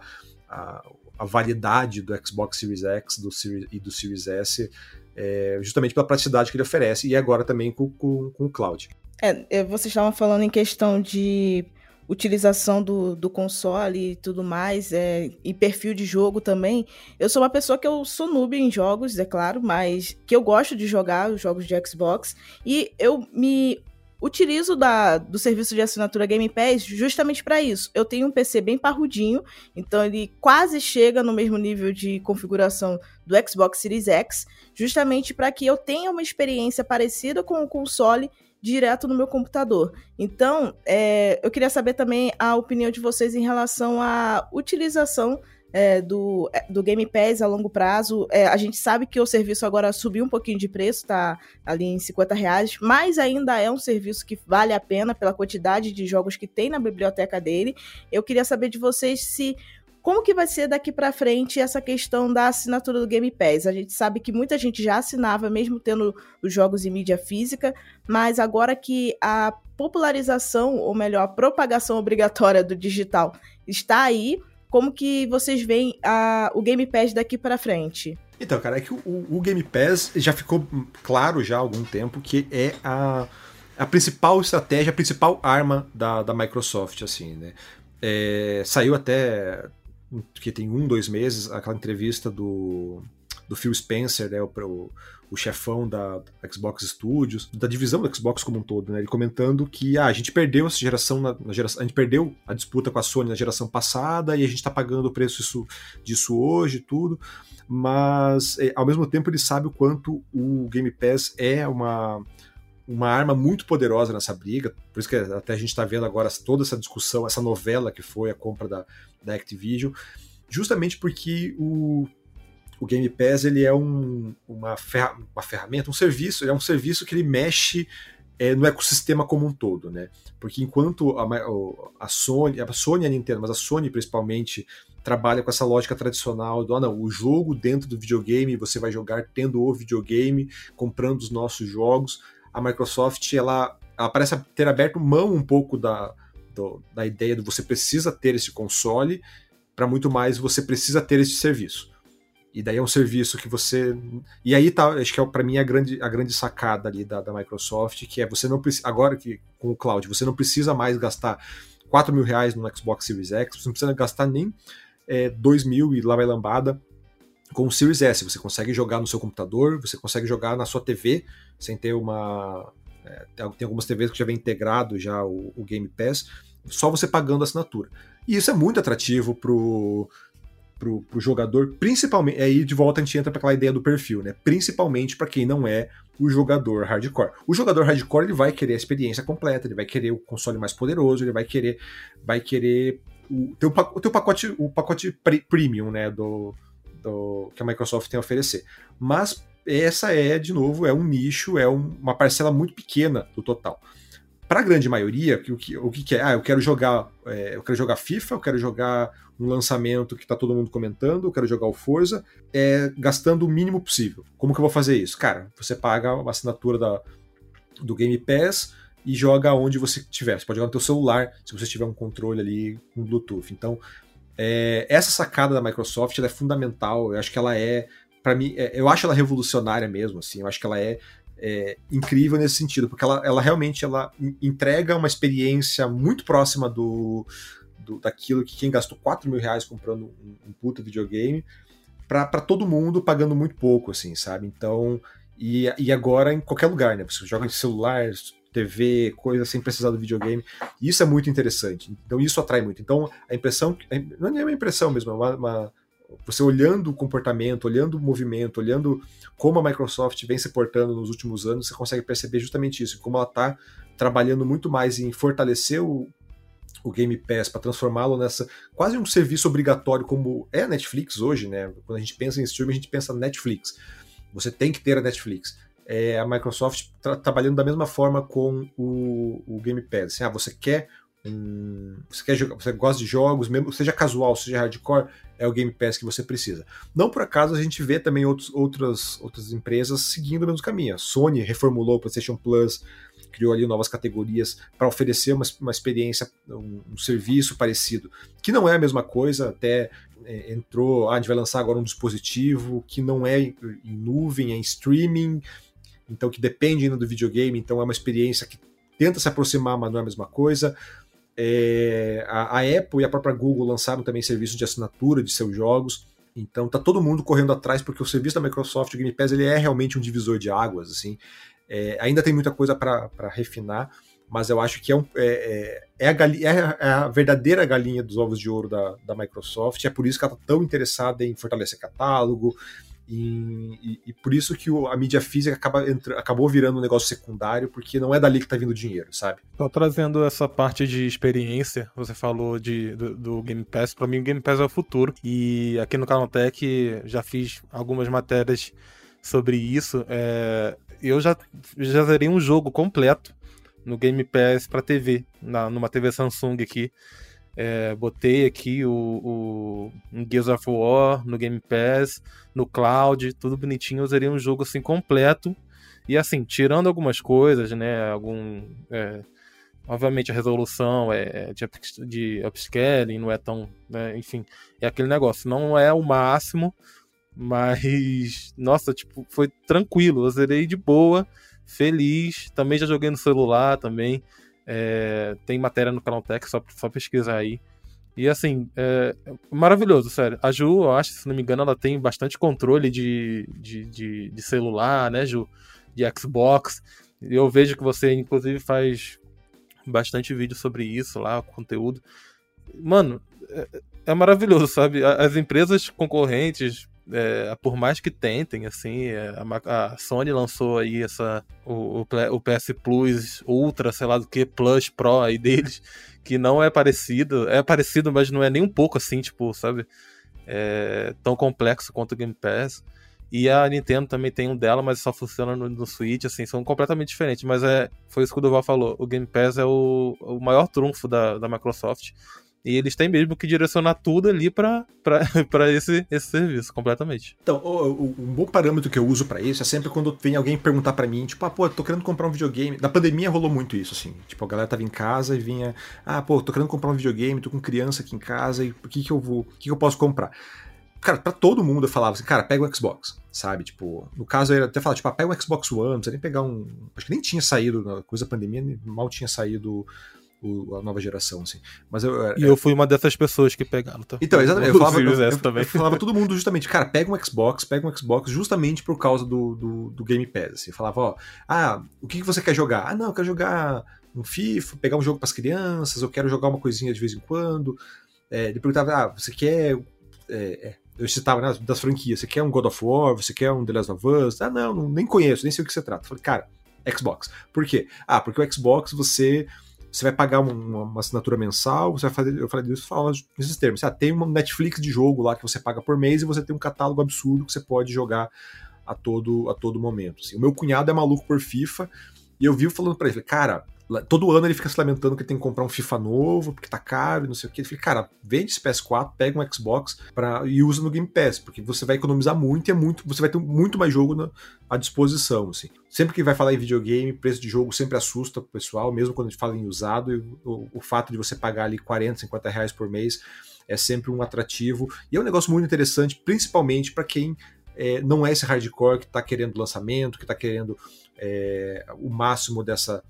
Speaker 3: a, a validade do Xbox Series X do Series, e do Series S é, justamente pela praticidade que ele oferece e agora também com, com, com o cloud
Speaker 1: é, é, vocês estavam falando em questão de utilização do, do console e tudo mais, é, e perfil de jogo também. Eu sou uma pessoa que eu sou noob em jogos, é claro, mas que eu gosto de jogar os jogos de Xbox, e eu me utilizo da, do serviço de assinatura Game Pass justamente para isso. Eu tenho um PC bem parrudinho, então ele quase chega no mesmo nível de configuração do Xbox Series X, justamente para que eu tenha uma experiência parecida com o console direto no meu computador. Então, é, eu queria saber também a opinião de vocês em relação à utilização é, do, é, do Game Pass a longo prazo. É, a gente sabe que o serviço agora subiu um pouquinho de preço, tá ali em 50 reais, mas ainda é um serviço que vale a pena pela quantidade de jogos que tem na biblioteca dele. Eu queria saber de vocês se como que vai ser daqui para frente essa questão da assinatura do Game Pass? A gente sabe que muita gente já assinava, mesmo tendo os jogos em mídia física, mas agora que a popularização, ou melhor, a propagação obrigatória do digital está aí, como que vocês veem a, o Game Pass daqui para frente?
Speaker 3: Então, cara, é que o, o, Game Pass já ficou claro já há algum tempo que é a, a principal estratégia, a principal arma da, da Microsoft, assim, né? É, saiu até que tem um, dois meses, aquela entrevista do, do Phil Spencer, né, o, o chefão da Xbox Studios, da divisão do Xbox como um todo, né, ele comentando que ah, a gente perdeu essa geração, na, na, geração, a gente perdeu a disputa com a Sony na geração passada e a gente está pagando o preço disso, disso hoje tudo, mas é, ao mesmo tempo ele sabe o quanto o Game Pass é uma uma arma muito poderosa nessa briga, por isso que até a gente está vendo agora toda essa discussão, essa novela que foi a compra da, da Activision, justamente porque o, o Game Pass ele é um, uma, ferra, uma ferramenta, um serviço, é um serviço que ele mexe é, no ecossistema como um todo, né? Porque enquanto a, a Sony, a Sony e a Nintendo, mas a Sony principalmente trabalha com essa lógica tradicional do ah, não, o jogo dentro do videogame você vai jogar tendo o videogame, comprando os nossos jogos a Microsoft ela, ela parece ter aberto mão um pouco da, do, da ideia de você precisa ter esse console, para muito mais você precisa ter esse serviço. E daí é um serviço que você. E aí tá, acho que é para mim a grande, a grande sacada ali da, da Microsoft, que é você não precisa. Agora que com o cloud, você não precisa mais gastar 4 mil reais no Xbox Series X, você não precisa gastar nem é, 2 mil e lá vai lambada com o Series S. Você consegue jogar no seu computador, você consegue jogar na sua TV sem ter uma. É, tem algumas TVs que já vem integrado já o, o, Game Pass, só você pagando a assinatura. E isso é muito atrativo pro, pro, pro jogador, principalmente. Aí de volta a gente entra para aquela ideia do perfil, né? Principalmente para quem não é o jogador hardcore. O jogador hardcore ele vai querer a experiência completa, ele vai querer o console mais poderoso, ele vai querer, vai querer o, ter o, teu pacote, o pacote premium, né? Do, do, que a Microsoft tem a oferecer. Mas essa é, de novo, é um nicho, é um, uma parcela muito pequena do total. Para a grande maioria, o que, o que é? Ah, eu quero jogar, é, eu quero jogar FIFA, eu quero jogar um lançamento que está todo mundo comentando, eu quero jogar o Forza, é, gastando o mínimo possível. Como que eu vou fazer isso? Cara, você paga uma assinatura da, do Game Pass e joga onde você tiver. Você pode jogar no seu celular, se você tiver um controle ali com Bluetooth. Então, é, essa sacada da Microsoft é fundamental. Eu acho que ela é, para mim, é, eu acho ela revolucionária mesmo. Assim, eu acho que ela é é, incrível nesse sentido, porque ela, ela realmente ela entrega uma experiência muito próxima do, do daquilo que quem gastou 4 mil reais comprando um, um puta videogame para todo mundo pagando muito pouco, assim, sabe? Então, e, e agora em qualquer lugar, né? Você joga em celular, TV, coisa sem precisar do videogame. Isso é muito interessante. Então isso atrai muito. Então a impressão, não é uma impressão mesmo, é uma, uma você olhando o comportamento, olhando o movimento, olhando como a Microsoft vem se portando nos últimos anos, você consegue perceber justamente isso, como ela está trabalhando muito mais em fortalecer o, o Game Pass para transformá-lo nessa quase um serviço obrigatório como é a Netflix hoje, né? Quando a gente pensa em streaming, a gente pensa Netflix. Você tem que ter a Netflix. É, a Microsoft tra trabalhando da mesma forma com o, o Game Pass. Assim, ah, você quer um, você quer jogar, você gosta de jogos, mesmo seja casual, seja hardcore, é o Game Pass que você precisa. Não por acaso a gente vê também outros, outras, outras empresas seguindo o mesmo caminho. A Sony reformulou o PlayStation Plus, criou ali novas categorias para oferecer uma, uma experiência, um, um, serviço parecido, que não é a mesma coisa, até é, entrou, ah, a gente vai lançar agora um dispositivo que não é em, em nuvem, é em streaming, então que depende ainda do videogame, então é uma experiência que tenta se aproximar, mas não é a mesma coisa. É, a, a, Apple e a própria Google lançaram também serviços de assinatura de seus jogos. Então tá todo mundo correndo atrás porque o serviço da Microsoft, o Game Pass, ele é realmente um divisor de águas. assim. É, ainda tem muita coisa para refinar, mas eu acho que é, um, é, é, é a galinha, é, é, a verdadeira galinha dos ovos de ouro da, da Microsoft. É por isso que ela está tão interessada em fortalecer catálogo, e, e, por isso que o, a mídia física acaba entra, acabou virando um negócio secundário, porque não é dali que tá vindo o dinheiro, sabe?
Speaker 2: Só trazendo essa parte de experiência, você falou de, do, do Game Pass, para mim o Game Pass é o futuro. E aqui no Canaltech já fiz algumas matérias sobre isso. É, eu já, já zerei um jogo completo no Game Pass para TV, na, numa TV Samsung aqui. É, botei aqui o, o Gears of War no Game Pass, no Cloud, tudo bonitinho. Eu usaria um jogo assim completo. E assim, tirando algumas coisas, né? Algum. É, obviamente a resolução é de, de upscaling, não é tão. Né, enfim, é aquele negócio. Não é o máximo, mas. Nossa, tipo, foi tranquilo. Eu zerei de boa, feliz. Também já joguei no celular também. É, tem matéria no Canaltech, só, só pesquisar aí. E assim, é, maravilhoso, sério. A Ju, eu acho, se não me engano, ela tem bastante controle de, de, de, de celular, né, Ju? De Xbox. Eu vejo que você, inclusive, faz bastante vídeo sobre isso lá, conteúdo. Mano, é, é maravilhoso, sabe? As empresas concorrentes, é, por mais que tentem, assim, é, a, a, Sony lançou aí essa, o, o, PS Plus Ultra, sei lá do que, Plus Pro aí deles, que não é parecido, é parecido, mas não é nem um pouco assim, tipo, sabe, é, tão complexo quanto o Game Pass. E a Nintendo também tem um dela, mas só funciona no, no Switch, assim, são completamente diferentes. Mas é, foi isso que o Duval falou, o Game Pass é o, o maior trunfo da, da Microsoft. E eles têm mesmo que direcionar tudo ali para esse, esse serviço, completamente.
Speaker 3: Então, um bom parâmetro que eu uso para isso é sempre quando vem alguém perguntar para mim, tipo, ah, pô, tô querendo comprar um videogame. Na pandemia rolou muito isso, assim. Tipo, a galera tava em casa e vinha, ah, pô, tô querendo comprar um videogame, tô com criança aqui em casa e o que que eu vou, o que, que eu posso comprar? Cara, pra todo mundo eu falava assim, cara, pega um Xbox, sabe? Tipo, no caso eu ia até falar, tipo, ah, pega um Xbox One, não precisa nem pegar um. Acho que nem tinha saído, na coisa da pandemia, mal tinha saído o, a nova geração, assim. Mas eu,
Speaker 2: e é, eu fui uma dessas pessoas que pegaram, tá?
Speaker 3: Então, exatamente. Eu falava, eu, eu, também. eu falava todo mundo justamente, cara, pega um Xbox, pega um Xbox justamente por causa do, do, do Game Pass. Assim. Eu falava, ó, ah, o que, que você quer jogar? Ah, não, eu quero jogar um FIFA, pegar um jogo para as crianças, eu quero jogar uma coisinha de vez em quando. É, ele perguntava, ah, você quer. É, é eu citava né, das franquias, você quer um God of War, você quer um The Last of Us? Ah, não, não nem conheço, nem sei o que você trata. Eu falei, cara, Xbox. Por quê? Ah, porque o Xbox você você vai pagar uma, uma, assinatura mensal, você vai fazer, eu falei disso, fala nesses termos. Ah, tem uma Netflix de jogo lá que você paga por mês e você tem um catálogo absurdo que você pode jogar a todo, a todo momento. Assim. O meu cunhado é maluco por FIFA E eu vi falando para ele, cara, todo ano ele fica se lamentando que tem que comprar um FIFA novo, porque tá caro e não sei o que. Ele falei, cara, vende esse PS4, pega um Xbox pra, e usa no Game Pass, porque você vai economizar muito e é muito, você vai ter muito mais jogo na, à disposição, assim. Sempre que vai falar em videogame, preço de jogo sempre assusta o pessoal, mesmo quando a gente fala em usado, e o, o fato de você pagar ali 40, 50 reais por mês é sempre um atrativo. E é um negócio muito interessante, principalmente para quem é, não é esse hardcore que está querendo lançamento, que está querendo é, o máximo dessa,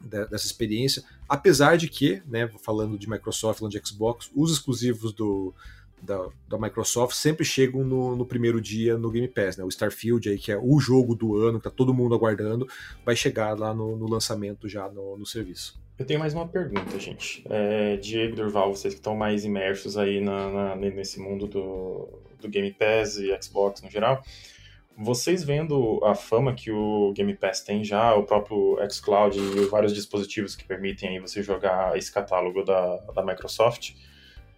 Speaker 3: dessa experiência, apesar de que, né, falando de Microsoft, falando de Xbox, os exclusivos do, da, da Microsoft sempre chegam no, no, primeiro dia no Game Pass, né? O Starfield aí, que é o jogo do ano, que tá todo mundo aguardando, vai chegar lá no, no lançamento já no, no, serviço.
Speaker 4: Eu tenho mais uma pergunta, gente. É, Diego Durval, vocês que estão mais imersos aí na, na, nesse mundo do, do Game Pass e Xbox no geral, vocês vendo a fama que o Game Pass tem já, o próprio xCloud e vários dispositivos que permitem aí você jogar esse catálogo da, da Microsoft,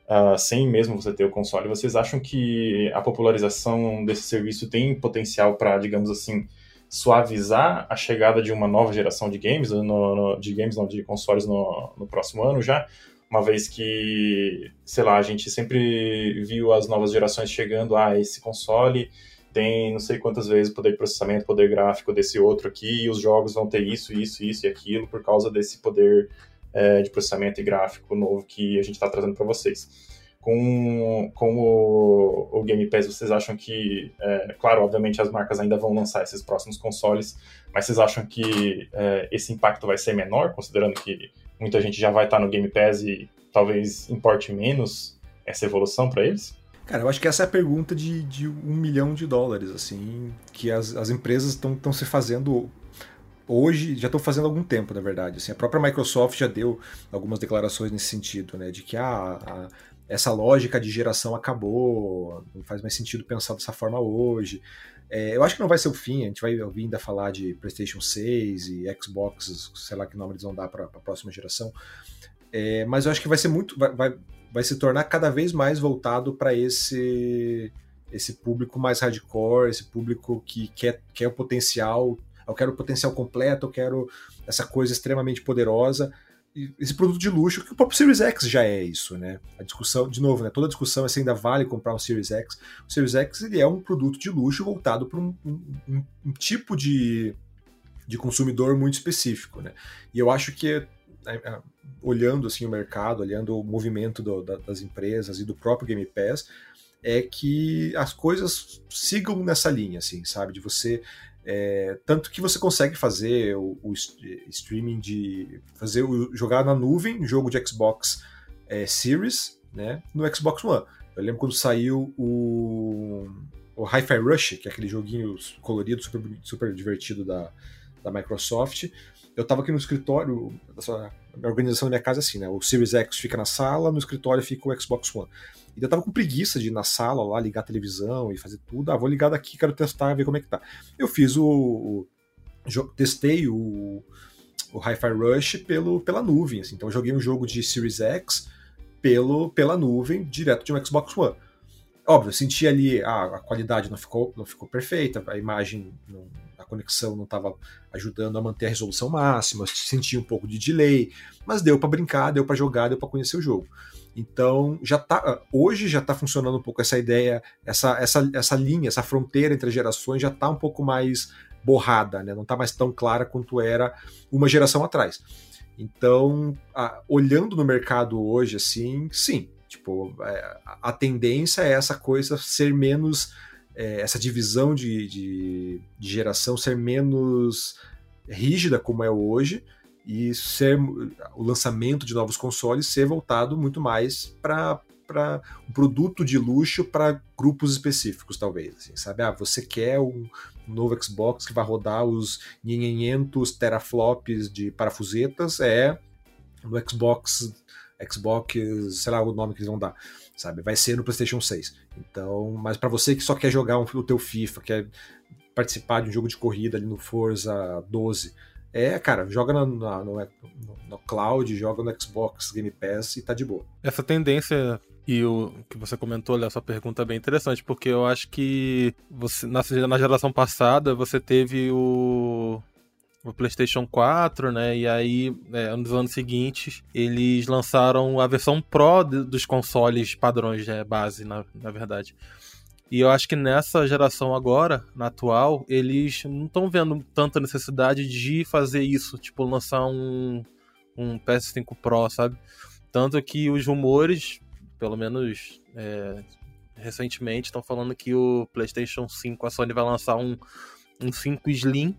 Speaker 4: uh, sem mesmo você ter o console, vocês acham que a popularização desse serviço tem potencial para, digamos assim, suavizar a chegada de uma nova geração de games, no, no, de games não, de consoles no, no próximo ano já? Uma vez que, sei lá, a gente sempre viu as novas gerações chegando, ah, esse console tem não sei quantas vezes poder de processamento, poder gráfico desse outro aqui, e os jogos vão ter isso, isso, isso e aquilo por causa desse poder é, de processamento e gráfico novo que a gente está trazendo para vocês. Com, com o, o, Game Pass, vocês acham que, é, claro, obviamente as marcas ainda vão lançar esses próximos consoles, mas vocês acham que é, esse impacto vai ser menor, considerando que muita gente já vai estar tá no Game Pass e talvez importe menos essa evolução para eles?
Speaker 3: Cara, eu acho que essa é a pergunta de, de um milhão de dólares, assim, que as, as empresas estão se fazendo hoje, já estão fazendo há algum tempo, na verdade. Assim, a própria Microsoft já deu algumas declarações nesse sentido, né, de que ah, a, essa lógica de geração acabou, não faz mais sentido pensar dessa forma hoje. É, eu acho que não vai ser o fim, a gente vai ouvir ainda falar de PlayStation 6 e Xbox, sei lá que nome eles vão dar para a próxima geração. É, mas eu acho que vai ser muito. Vai, vai, vai se tornar cada vez mais voltado para esse esse público mais hardcore, esse público que quer, quer o potencial, eu quero o potencial completo, eu quero essa coisa extremamente poderosa. E esse produto de luxo, que o próprio Series X já é isso, né? A discussão, de novo, né? Toda a discussão é se ainda vale comprar um Series X. O Series X ele é um produto de luxo voltado para um, um, um, tipo de, de consumidor muito específico, né? E eu acho que olhando assim o mercado, olhando o movimento do, da, das empresas e do próprio Game Pass, é que as coisas sigam nessa linha, assim, sabe? De você é, tanto que você consegue fazer o, o, streaming de fazer o, jogar na nuvem jogo de Xbox é, Series, né? No Xbox One. Eu lembro quando saiu o, o Hi-Fi Rush, que é aquele joguinho colorido super, super divertido da, da Microsoft eu tava aqui no escritório, a organização da minha casa é assim, né? O Series X fica na sala, no escritório fica o Xbox One. E eu tava com preguiça de ir na sala lá, ligar a televisão e fazer tudo. Ah, vou ligar daqui, quero testar, ver como é que tá. Eu fiz o. o testei o, o Hi-Fi Rush pelo, pela nuvem. Assim. Então eu joguei um jogo de Series X pelo, pela nuvem, direto de um Xbox One. Óbvio, eu senti ali, ah, a qualidade não ficou, não ficou perfeita, a imagem não, conexão não estava ajudando a manter a resolução máxima, sentia um pouco de delay, mas deu para brincar, deu para jogar, deu para conhecer o jogo. Então, já tá, hoje já está funcionando um pouco essa ideia, essa, essa, essa linha, essa fronteira entre as gerações já está um pouco mais borrada, né? não está mais tão clara quanto era uma geração atrás. Então, a, olhando no mercado hoje, assim, sim, tipo, é, a tendência é essa coisa ser menos é, essa divisão de, de, de, geração ser menos rígida como é hoje e ser o lançamento de novos consoles ser voltado muito mais para um produto de luxo para grupos específicos, talvez. Assim, sabe? Ah, você quer um novo Xbox que vai rodar os 500 teraflops de parafusetas? É no Xbox, Xbox, sei lá o nome que eles vão dar sabe? Vai ser no PlayStation 6. Então, mas para você que só quer jogar um, o teu FIFA, quer participar de um jogo de corrida ali no Forza 12, é, cara, joga no, no, no, no, cloud, joga no Xbox Game Pass e tá de boa.
Speaker 2: Essa tendência e o que você comentou, olha, essa pergunta é bem interessante, porque eu acho que você na, na geração passada você teve o o PlayStation 4, né? E aí, é, nos anos seguintes, eles lançaram a versão Pro dos consoles padrões, né, base, na, na verdade. E eu acho que nessa geração agora, na atual, eles não estão vendo tanta necessidade de fazer isso, tipo, lançar um, um PS5 Pro, sabe? Tanto que os rumores, pelo menos é, recentemente, estão falando que o PlayStation 5, a Sony vai lançar um, um 5 Slim,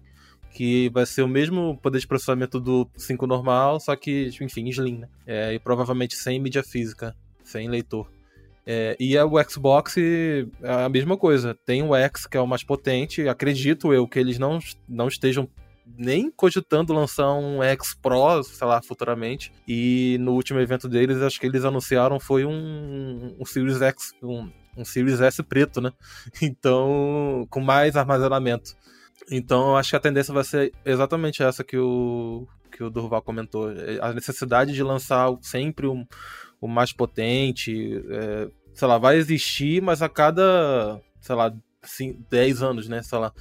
Speaker 2: que vai ser o mesmo poder de processamento do 5 normal, só que, enfim, Slim, né? É, e provavelmente sem mídia física, sem leitor. É, e o Xbox é a mesma coisa. Tem o X, que é o mais potente. Acredito eu que eles não, não estejam nem cogitando lançar um X Pro, sei lá, futuramente. E no último evento deles, acho que eles anunciaram foi um, um Series X, um, um Series S preto, né? Então, com mais armazenamento. Então, eu acho que a tendência vai ser exatamente essa que o, que o Durval comentou. A necessidade de lançar sempre o mais potente, é, sei lá, vai existir, mas a cada, sei lá, 10 anos, né? Sei lá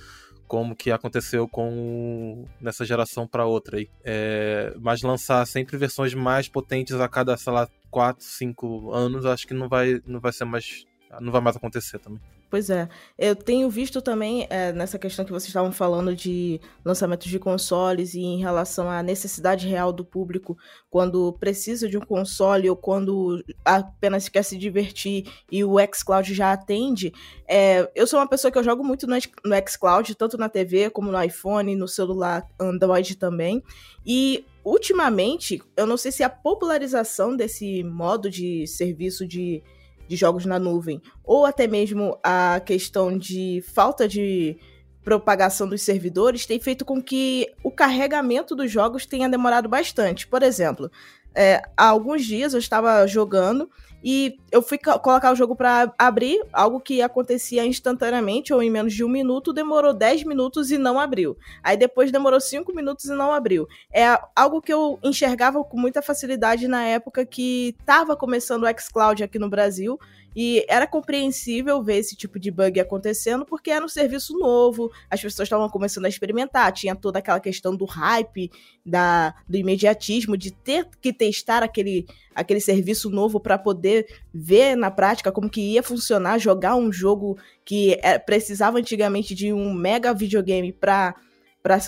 Speaker 2: como que aconteceu com nessa geração para outra aí. É, mas lançar sempre versões mais potentes a cada, sei lá, 4, 5 anos, acho que não vai, não vai ser mais. não vai mais acontecer também.
Speaker 1: Pois é. Eu tenho visto também é, nessa questão que vocês estavam falando de lançamentos de consoles e em relação à necessidade real do público quando precisa de um console ou quando apenas quer se divertir e o xCloud já atende. É, eu sou uma pessoa que eu jogo muito no, no xCloud, tanto na TV como no iPhone, no celular Android também. E ultimamente, eu não sei se a popularização desse modo de serviço de de jogos na nuvem, ou até mesmo a questão de falta de propagação dos servidores, tem feito com que o carregamento dos jogos tenha demorado bastante. Por exemplo, é, há alguns dias eu estava jogando e eu fui colocar o jogo para abrir, algo que acontecia instantaneamente ou em menos de um minuto, demorou 10 minutos e não abriu. Aí depois demorou 5 minutos e não abriu. É algo que eu enxergava com muita facilidade na época que estava começando o xCloud aqui no Brasil e era compreensível ver esse tipo de bug acontecendo, porque era um serviço novo, as pessoas estavam começando a experimentar, tinha toda aquela questão do hype, da, do imediatismo, de ter que testar aquele, aquele serviço novo para poder ver na prática como que ia funcionar, jogar um jogo que é, precisava antigamente de um mega videogame para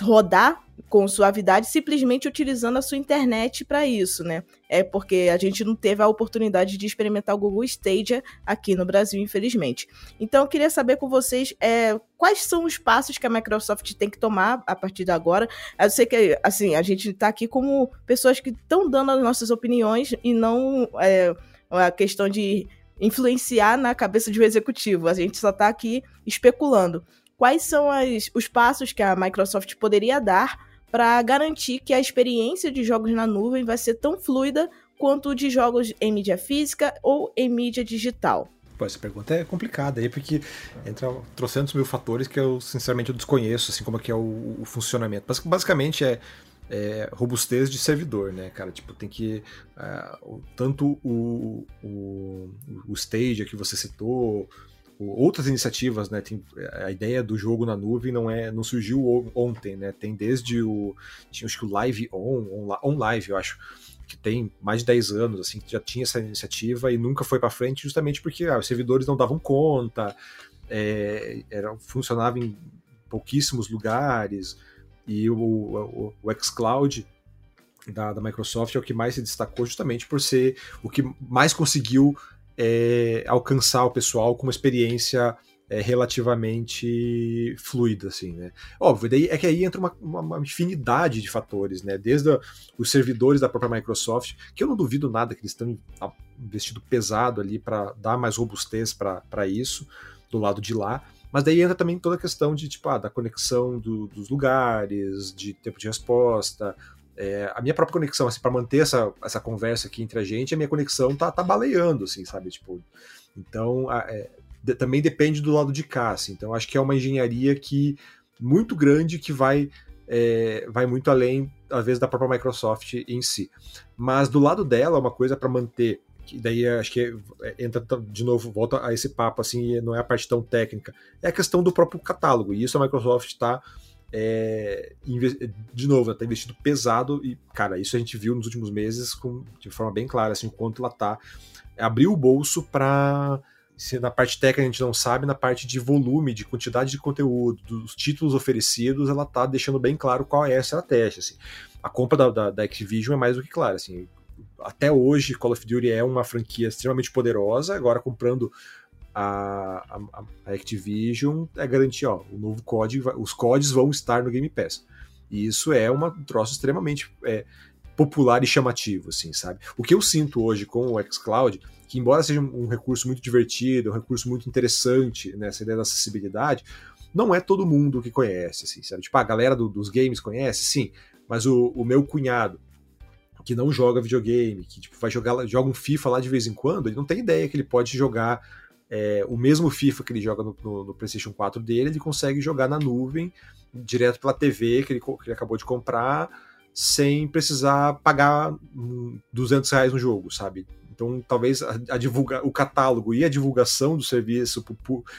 Speaker 1: rodar com suavidade, simplesmente utilizando a sua internet para isso, né? É porque a gente não teve a oportunidade de experimentar o Google Stadia aqui no Brasil, infelizmente. Então, eu queria saber com vocês é, quais são os passos que a Microsoft tem que tomar a partir de agora. Eu sei que, assim, a gente está aqui como pessoas que estão dando as nossas opiniões e não é, a questão de influenciar na cabeça de um executivo. A gente só está aqui especulando. Quais são as, os passos que a Microsoft poderia dar para garantir que a experiência de jogos na nuvem vai ser tão fluida quanto de jogos em mídia física ou em mídia digital?
Speaker 3: Pô, essa pergunta é complicada aí, porque entra trocentos mil fatores que eu, sinceramente, eu desconheço, assim, como é que é o, o funcionamento. Basicamente é, é, robustez de servidor, né, cara? Tipo, tem que. Uh, tanto o, o, o Stadia que você citou, outras iniciativas, né? Tem, a ideia do jogo na nuvem não é, não surgiu ontem, né? Tem desde o tinha acho que o Live On, On Live, eu acho, que tem mais de 10 anos assim, que já tinha essa iniciativa e nunca foi para frente justamente porque ah, os servidores não davam conta, é, era, funcionava em pouquíssimos lugares e o, o, o xCloud da, da Microsoft é o que mais se destacou justamente por ser o que mais conseguiu é, alcançar o pessoal com uma experiência é, relativamente fluida, assim, né? Óbvio, daí é que aí entra uma, uma, uma infinidade de fatores, né? Desde a, os servidores da própria Microsoft, que eu não duvido nada que eles estão investindo pesado ali para dar mais robustez para isso, do lado de lá. Mas daí entra também toda a questão de, tipo, ah, da conexão do, dos lugares, de tempo de resposta, é, a minha própria conexão, assim, para manter essa, essa conversa aqui entre a gente, a minha conexão tá, tá baleando, assim, sabe? Tipo, então, a, é, de, também depende do lado de cá, assim. Então, acho que é uma engenharia que muito grande que vai, é, vai muito além, às vezes, da própria Microsoft em si. Mas do lado dela, uma coisa para manter que daí acho que é, entra de novo, volta a esse papo assim, não é a parte tão técnica, é a questão do próprio catálogo, e isso a Microsoft está é, de novo, ela tá investindo pesado e, cara, isso a gente viu nos últimos meses com, de forma bem clara, assim, quanto ela tá abriu o bolso para se na parte técnica a gente não sabe, na parte de volume, de quantidade de conteúdo, dos títulos oferecidos, ela tá deixando bem claro qual é a estratégia. Assim. A compra da, da, da Activision é mais do que clara. Assim. Até hoje, Call of Duty é uma franquia extremamente poderosa, agora comprando a, a, a Activision é garantir, ó, o novo código, os códigos vão estar no Game Pass. E isso é um troço extremamente é, popular e chamativo, assim, sabe? O que eu sinto hoje com o xCloud, que embora seja um recurso muito divertido, um recurso muito interessante nessa ideia da acessibilidade, não é todo mundo que conhece, assim, sabe? Tipo, a galera do, dos games conhece, sim, mas o, o, meu cunhado, que não joga videogame, que tipo, vai jogar joga um FIFA lá de vez em quando, ele não tem ideia que ele pode jogar é, o mesmo FIFA que ele joga no, no, no, PlayStation 4 dele, ele consegue jogar na nuvem, direto pela TV que ele, que ele acabou de comprar, sem precisar pagar 200 reais no jogo, sabe? Então, talvez a, a divulga, o catálogo e a divulgação do serviço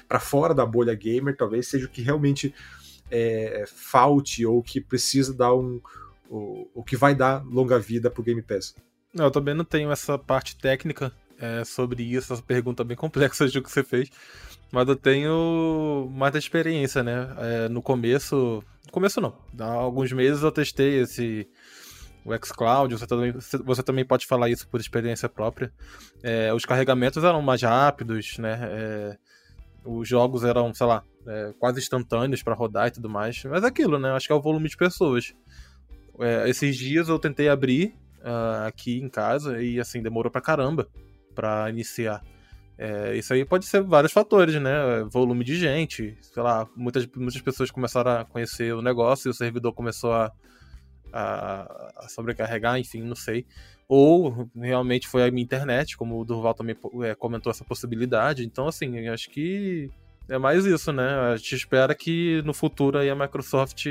Speaker 3: para fora da bolha gamer talvez seja o que realmente é, falte ou que precisa dar um. O, o que vai dar longa vida para o Game Pass.
Speaker 2: Não, eu também não tenho essa parte técnica é, sobre isso, essa pergunta bem complexa de que você fez. Mas eu tenho mais da experiência, né? É, no começo. Começo não. Há alguns meses eu testei esse. O xCloud, você também, você também pode falar isso por experiência própria. É, os carregamentos eram mais rápidos, né? É, os jogos eram, sei lá, é, quase instantâneos para rodar e tudo mais. Mas é aquilo, né? Acho que é o volume de pessoas. É, esses dias eu tentei abrir uh, aqui em casa e assim, demorou pra caramba para iniciar. É, isso aí pode ser vários fatores, né? Volume de gente, sei lá, muitas, muitas pessoas começaram a conhecer o negócio e o servidor começou a, a, a sobrecarregar, enfim, não sei. Ou realmente foi a minha internet, como o Durval também é, comentou essa possibilidade. Então, assim, acho que é mais isso, né? A gente espera que no futuro aí a Microsoft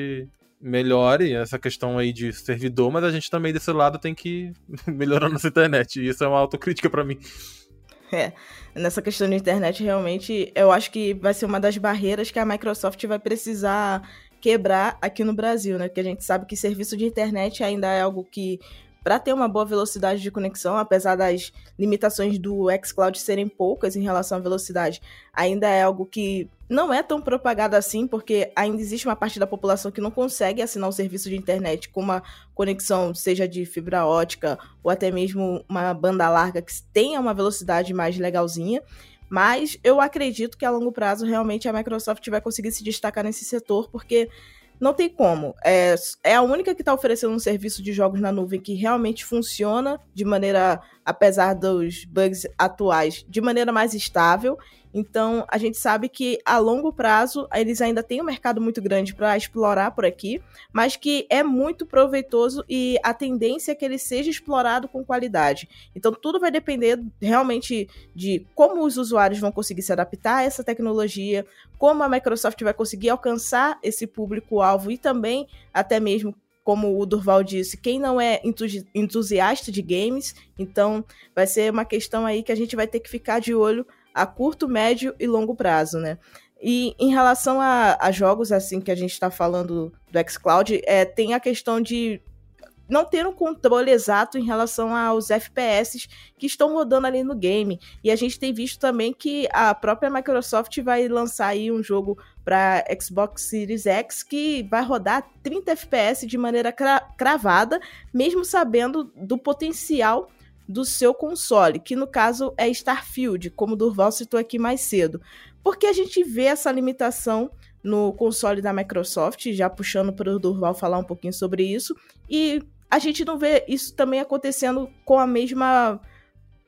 Speaker 2: melhore essa questão aí de servidor, mas a gente também desse lado tem que melhorar nossa internet. E isso é uma autocrítica para mim.
Speaker 1: É, nessa questão de internet, realmente, eu acho que vai ser uma das barreiras que a Microsoft vai precisar quebrar aqui no Brasil, né? Porque a gente sabe que serviço de internet ainda é algo que para ter uma boa velocidade de conexão, apesar das limitações do xCloud serem poucas em relação à velocidade, ainda é algo que não é tão propagado assim, porque ainda existe uma parte da população que não consegue assinar um serviço de internet com uma conexão, seja de fibra ótica ou até mesmo uma banda larga que tenha uma velocidade mais legalzinha. Mas eu acredito que a longo prazo realmente a Microsoft vai conseguir se destacar nesse setor, porque não tem como. É, é a única que está oferecendo um serviço de jogos na nuvem que realmente funciona de maneira, apesar dos bugs atuais, de maneira mais estável. Então, a gente sabe que a longo prazo eles ainda têm um mercado muito grande para explorar por aqui, mas que é muito proveitoso e a tendência é que ele seja explorado com qualidade. Então, tudo vai depender realmente de como os usuários vão conseguir se adaptar a essa tecnologia, como a Microsoft vai conseguir alcançar esse público-alvo e também até mesmo como o Durval disse, quem não é entusiasta de games, então vai ser uma questão aí que a gente vai ter que ficar de olho a curto, médio e longo prazo, né? E em relação a, a jogos assim que a gente está falando do xCloud, é, tem a questão de não ter um controle exato em relação aos FPS que estão rodando ali no game. E a gente tem visto também que a própria Microsoft vai lançar aí um jogo para Xbox Series X que vai rodar 30 FPS de maneira cra cravada, mesmo sabendo do potencial do seu console, que no caso é Starfield, como o Durval citou aqui mais cedo. Porque a gente vê essa limitação no console da Microsoft, já puxando para o Durval falar um pouquinho sobre isso, e a gente não vê isso também acontecendo com a mesma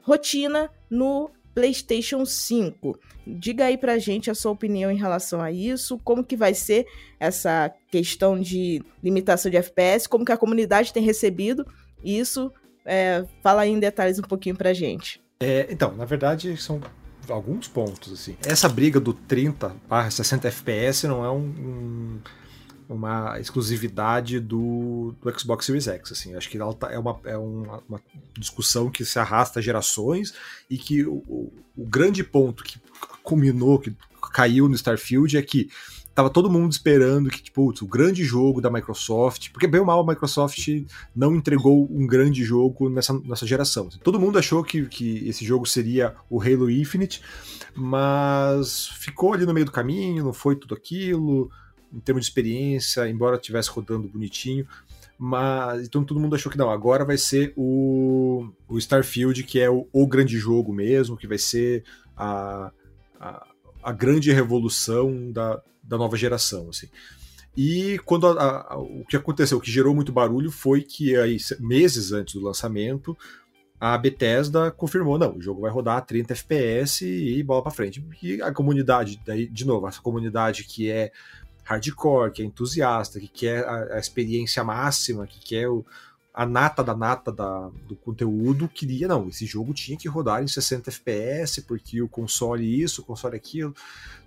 Speaker 1: rotina no PlayStation 5. Diga aí pra gente a sua opinião em relação a isso, como que vai ser essa questão de limitação de FPS, como que a comunidade tem recebido isso é, fala aí em detalhes um pouquinho pra gente.
Speaker 3: É, então, na verdade, são alguns pontos. assim. Essa briga do 30 barra 60 FPS não é um, um, uma exclusividade do, do, Xbox Series X. Assim. Acho que ela tá, é, uma, é uma, uma, discussão que se arrasta gerações e que o, o, o grande ponto que culminou, que caiu no Starfield é que tava todo mundo esperando que, tipo, o grande jogo da Microsoft, porque bem ou mal a Microsoft não entregou um grande jogo nessa, nessa geração. Todo mundo achou que, que esse jogo seria o Halo Infinite, mas ficou ali no meio do caminho, não foi tudo aquilo, em termos de experiência, embora estivesse rodando bonitinho. Mas então todo mundo achou que não, agora vai ser o, o Starfield, que é o, o grande jogo mesmo, que vai ser a, a grande revolução da, da nova geração. Assim. E quando a, a, o que aconteceu, o que gerou muito barulho foi que aí, meses antes do lançamento, a Bethesda confirmou, não, o jogo vai rodar a 30 FPS e bola para frente. E a comunidade, daí, de novo, essa comunidade que é hardcore, que é entusiasta, que quer a, a experiência máxima, que quer o, a nata da nata da, do conteúdo, queria, não, esse jogo tinha que rodar em 60 FPS, porque o console isso, o console aquilo.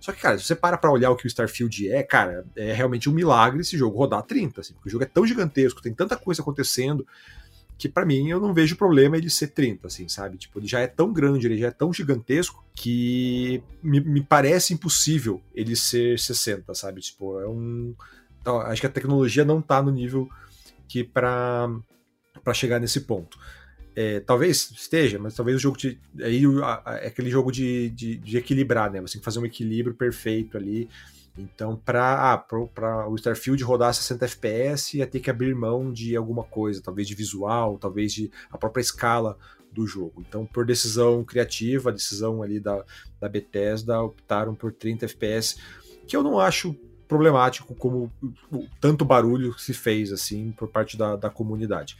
Speaker 3: Só que, cara, se você para pra olhar o que o Starfield é, cara, é realmente um milagre esse jogo rodar 30, assim, porque o jogo é tão gigantesco, tem tanta coisa acontecendo, que para mim eu não vejo problema ele ser 30, assim, sabe? Tipo, ele já é tão grande, ele já é tão gigantesco que me, me parece impossível ele ser 60, sabe? Tipo, é um. Então, acho que a tecnologia não tá no nível que para para chegar nesse ponto. É, talvez esteja, mas talvez o jogo de. Aí é aquele jogo de, de, de, equilibrar, né? Você tem que fazer um equilíbrio perfeito ali. Então, para ah, o Starfield rodar 60 FPS, ia ter que abrir mão de alguma coisa, talvez de visual, talvez de a própria escala do jogo. Então, por decisão criativa, decisão ali da, da Bethesda, optaram por 30 FPS, que eu não acho problemático como tanto barulho se fez assim por parte da, da comunidade.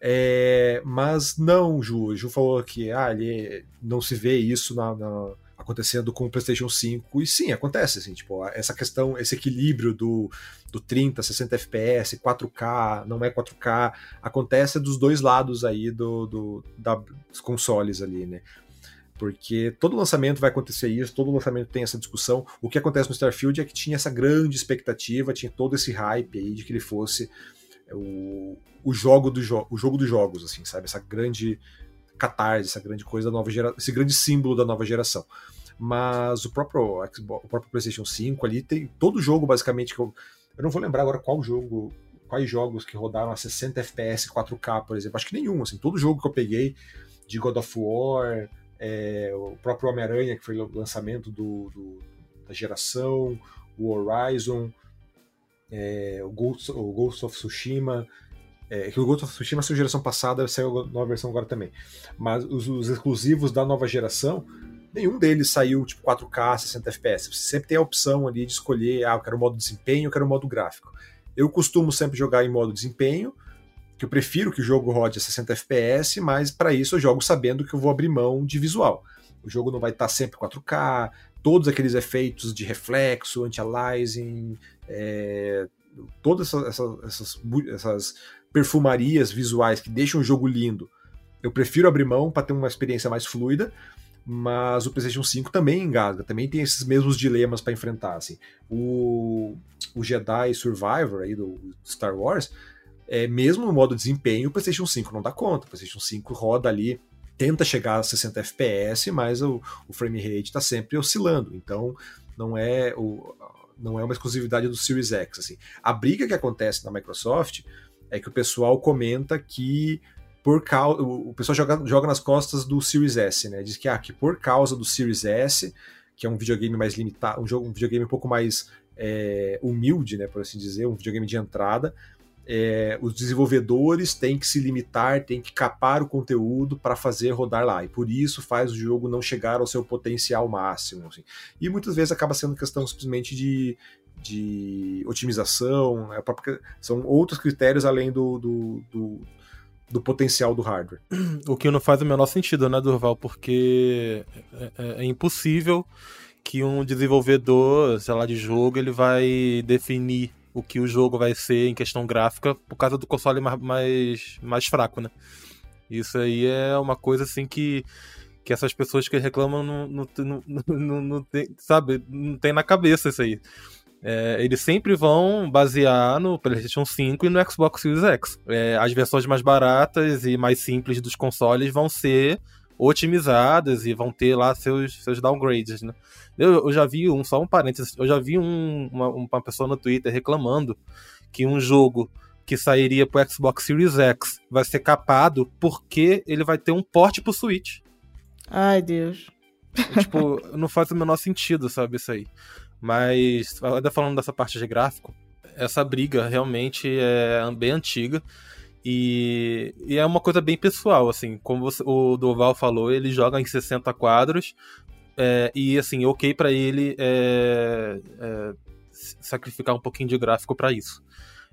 Speaker 3: É, mas não, Ju. Ju falou que ah, ele não se vê isso na, na acontecendo com o PlayStation 5. E sim, acontece, assim, tipo, essa questão, esse equilíbrio do, do 30, 60 FPS, 4K, não é 4K, acontece dos dois lados aí do, do da, dos consoles ali, né? Porque todo lançamento vai acontecer isso, todo lançamento tem essa discussão. O que acontece no Starfield é que tinha essa grande expectativa, tinha todo esse hype aí de que ele fosse o, o jogo do jo o jogo dos jogos, assim, sabe? Essa grande catarse, essa grande coisa da nova geração, esse grande símbolo da nova geração. Mas o próprio Xbox, o próprio PlayStation 5 ali tem todo jogo basicamente que eu, eu não vou lembrar agora qual jogo, quais jogos que rodaram a 60 FPS 4K, por exemplo. Acho que nenhum, assim, todo jogo que eu peguei de God of War, é, o próprio Homem-Aranha, que foi o lançamento do, do, da geração, o Horizon, é, o, Ghost, o Ghost of Tsushima, é, que o Ghost of Tsushima saiu geração passada, saiu nova versão agora também. Mas os, os, exclusivos da nova geração, nenhum deles saiu tipo 4K, 60 FPS. Você sempre tem a opção ali de escolher, ah, eu quero o modo desempenho, eu quero o modo gráfico. Eu costumo sempre jogar em modo desempenho, que eu prefiro que o jogo rode a 60 FPS, mas para isso eu jogo sabendo que eu vou abrir mão de visual. O jogo não vai estar sempre 4K, todos aqueles efeitos de reflexo, anti-aliasing, é, todas essas, essas, essas perfumarias visuais que deixam o jogo lindo, eu prefiro abrir mão para ter uma experiência mais fluida, mas o PlayStation 5 também engasga, também tem esses mesmos dilemas para enfrentar. Assim. O, o Jedi Survivor aí do Star Wars, é, mesmo no modo desempenho, o PlayStation 5 não dá conta. O PlayStation 5 roda ali, tenta chegar a 60 FPS, mas o, o frame rate está sempre oscilando. Então não é o, não é uma exclusividade do Series X. Assim. A briga que acontece na Microsoft é que o pessoal comenta que por causa o pessoal joga, joga nas costas do Series S, né? Diz que ah, que por causa do Series S, que é um videogame mais limitado, um jogo, um videogame um pouco mais é, humilde, né, por assim dizer, um videogame de entrada, é, os desenvolvedores têm que se limitar, têm que capar o conteúdo para fazer rodar lá. E por isso faz o jogo não chegar ao seu potencial máximo. Assim. E muitas vezes acaba sendo questão simplesmente de, de otimização, é própria, são outros critérios além do, do, do, do, potencial do hardware.
Speaker 2: O que não faz o menor sentido, né, Durval? Porque é, é, é, impossível que um desenvolvedor, sei lá, de jogo, ele vai definir o que o jogo vai ser em questão gráfica por causa do console mais, mais, mais fraco, né? Isso aí é uma coisa assim que que essas pessoas que reclamam não, não, não, não, não tem, sabe, não tem na cabeça isso aí. É, eles sempre vão basear no PlayStation 5 e no Xbox Series X. É, as versões mais baratas e mais simples dos consoles vão ser otimizadas e vão ter lá seus, seus downgrades, né? Eu, eu já vi um, só um parênteses, eu já vi um, uma, uma pessoa no Twitter reclamando que um jogo que sairia pro Xbox Series X vai ser capado porque ele vai ter um porte pro Switch.
Speaker 1: Ai, Deus.
Speaker 2: tipo, não faz o menor sentido, sabe, isso aí. Mas, ainda falando dessa parte de gráfico, essa briga realmente é bem antiga. E, e, é uma coisa bem pessoal, assim, como você, o Doval falou, ele joga em 60 quadros é, e, assim, ok para ele é, é, sacrificar um pouquinho de gráfico para isso.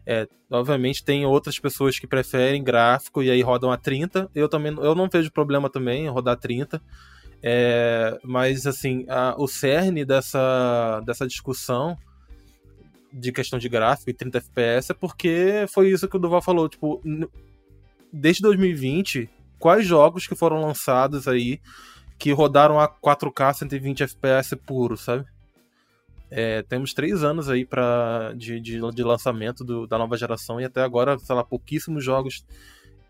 Speaker 2: É, obviamente tem outras pessoas que preferem gráfico e aí rodam a 30. Eu também eu não vejo problema também em rodar 30. É, mas assim, a, o cerne dessa, dessa discussão de questão de gráfico e 30 FPS é porque foi isso que o Duval falou, tipo, desde 2020, quais jogos que foram lançados aí que rodaram a 4K 120 FPS puro, sabe? É, temos três anos aí pra, de, de, de lançamento do, da nova geração e até agora, sei lá, pouquíssimos jogos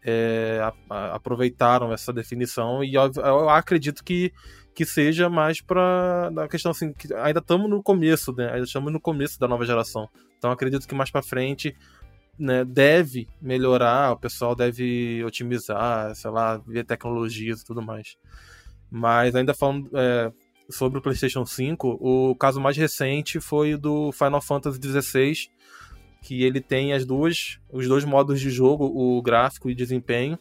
Speaker 2: é, a, a, aproveitaram essa definição e eu, eu, acredito que, que seja mais para a questão assim, que ainda estamos no começo, né? Ainda estamos no começo da nova geração. Então acredito que mais para frente né, deve melhorar, o pessoal deve otimizar, sei lá, ver tecnologias e tudo mais. Mas ainda falando é, sobre o PlayStation 5, o caso mais recente foi do Final Fantasy XVI, que ele tem as duas, os dois modos de jogo, o gráfico e desempenho.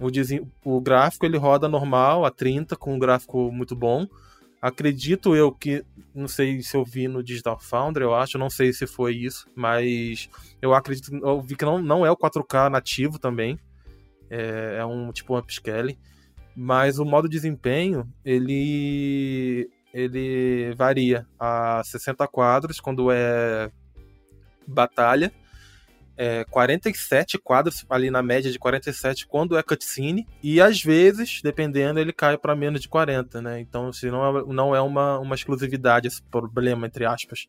Speaker 2: O, o gráfico ele roda normal, a 30, com um gráfico muito bom. Acredito eu que, não sei se eu vi no Digital Foundry, eu acho, não sei se foi isso, mas eu acredito, eu vi que não, não é o 4K nativo também, é, é um tipo um upscaling. Mas o modo desempenho, ele ele varia a 60 quadros quando é batalha, é, 47 quadros ali na média de 47 quando é cutscene e às vezes, dependendo, ele cai para menos de 40, né? Então, se não é, não é uma, uma exclusividade esse problema entre aspas.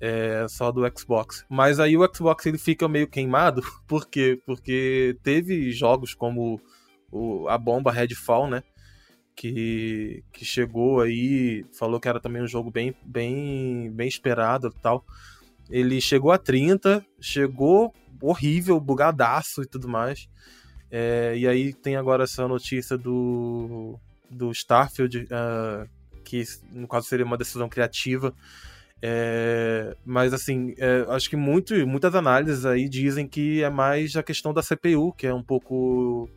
Speaker 2: É, só do Xbox. Mas aí o Xbox ele fica meio queimado, por quê? Porque teve jogos como o, a bomba Redfall, né? Que, que chegou aí, falou que era também um jogo bem, bem, bem esperado e tal. Ele chegou a 30, chegou horrível, bugadaço e tudo mais. É, e aí tem agora essa notícia do, do Starfield, uh, que no caso seria uma decisão criativa. É, mas assim, é, acho que muito, muitas análises aí dizem que é mais a questão da CPU, que é um pouco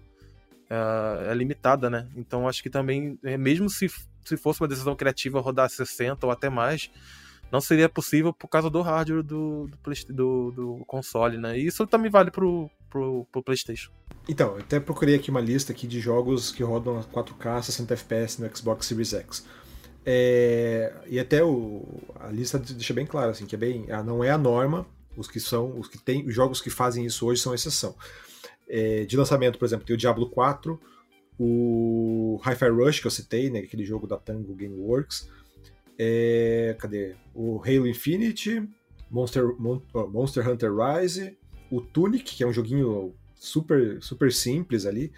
Speaker 2: é, é limitada, né? Então acho que também, é, mesmo se, se fosse uma decisão criativa rodar 60 ou até mais, não seria possível por causa do hardware do, do, do, do console, né? E isso também vale pro, pro, pro PlayStation.
Speaker 3: Então, eu até procurei aqui uma lista aqui de jogos que rodam a 4K 60 FPS no Xbox Series X. É, e até o, a lista deixa bem claro assim, que é bem, não é a norma. Os que são, os que tem, os jogos que fazem isso hoje são exceção. É, de lançamento, por exemplo, tem o Diablo 4, o Hi-Fi Rush que eu citei, né, aquele jogo da Tango Gameworks, é, cadê? O Halo Infinite, Monster, Monster Hunter Rise, o Tunic, que é um joguinho super, super simples ali,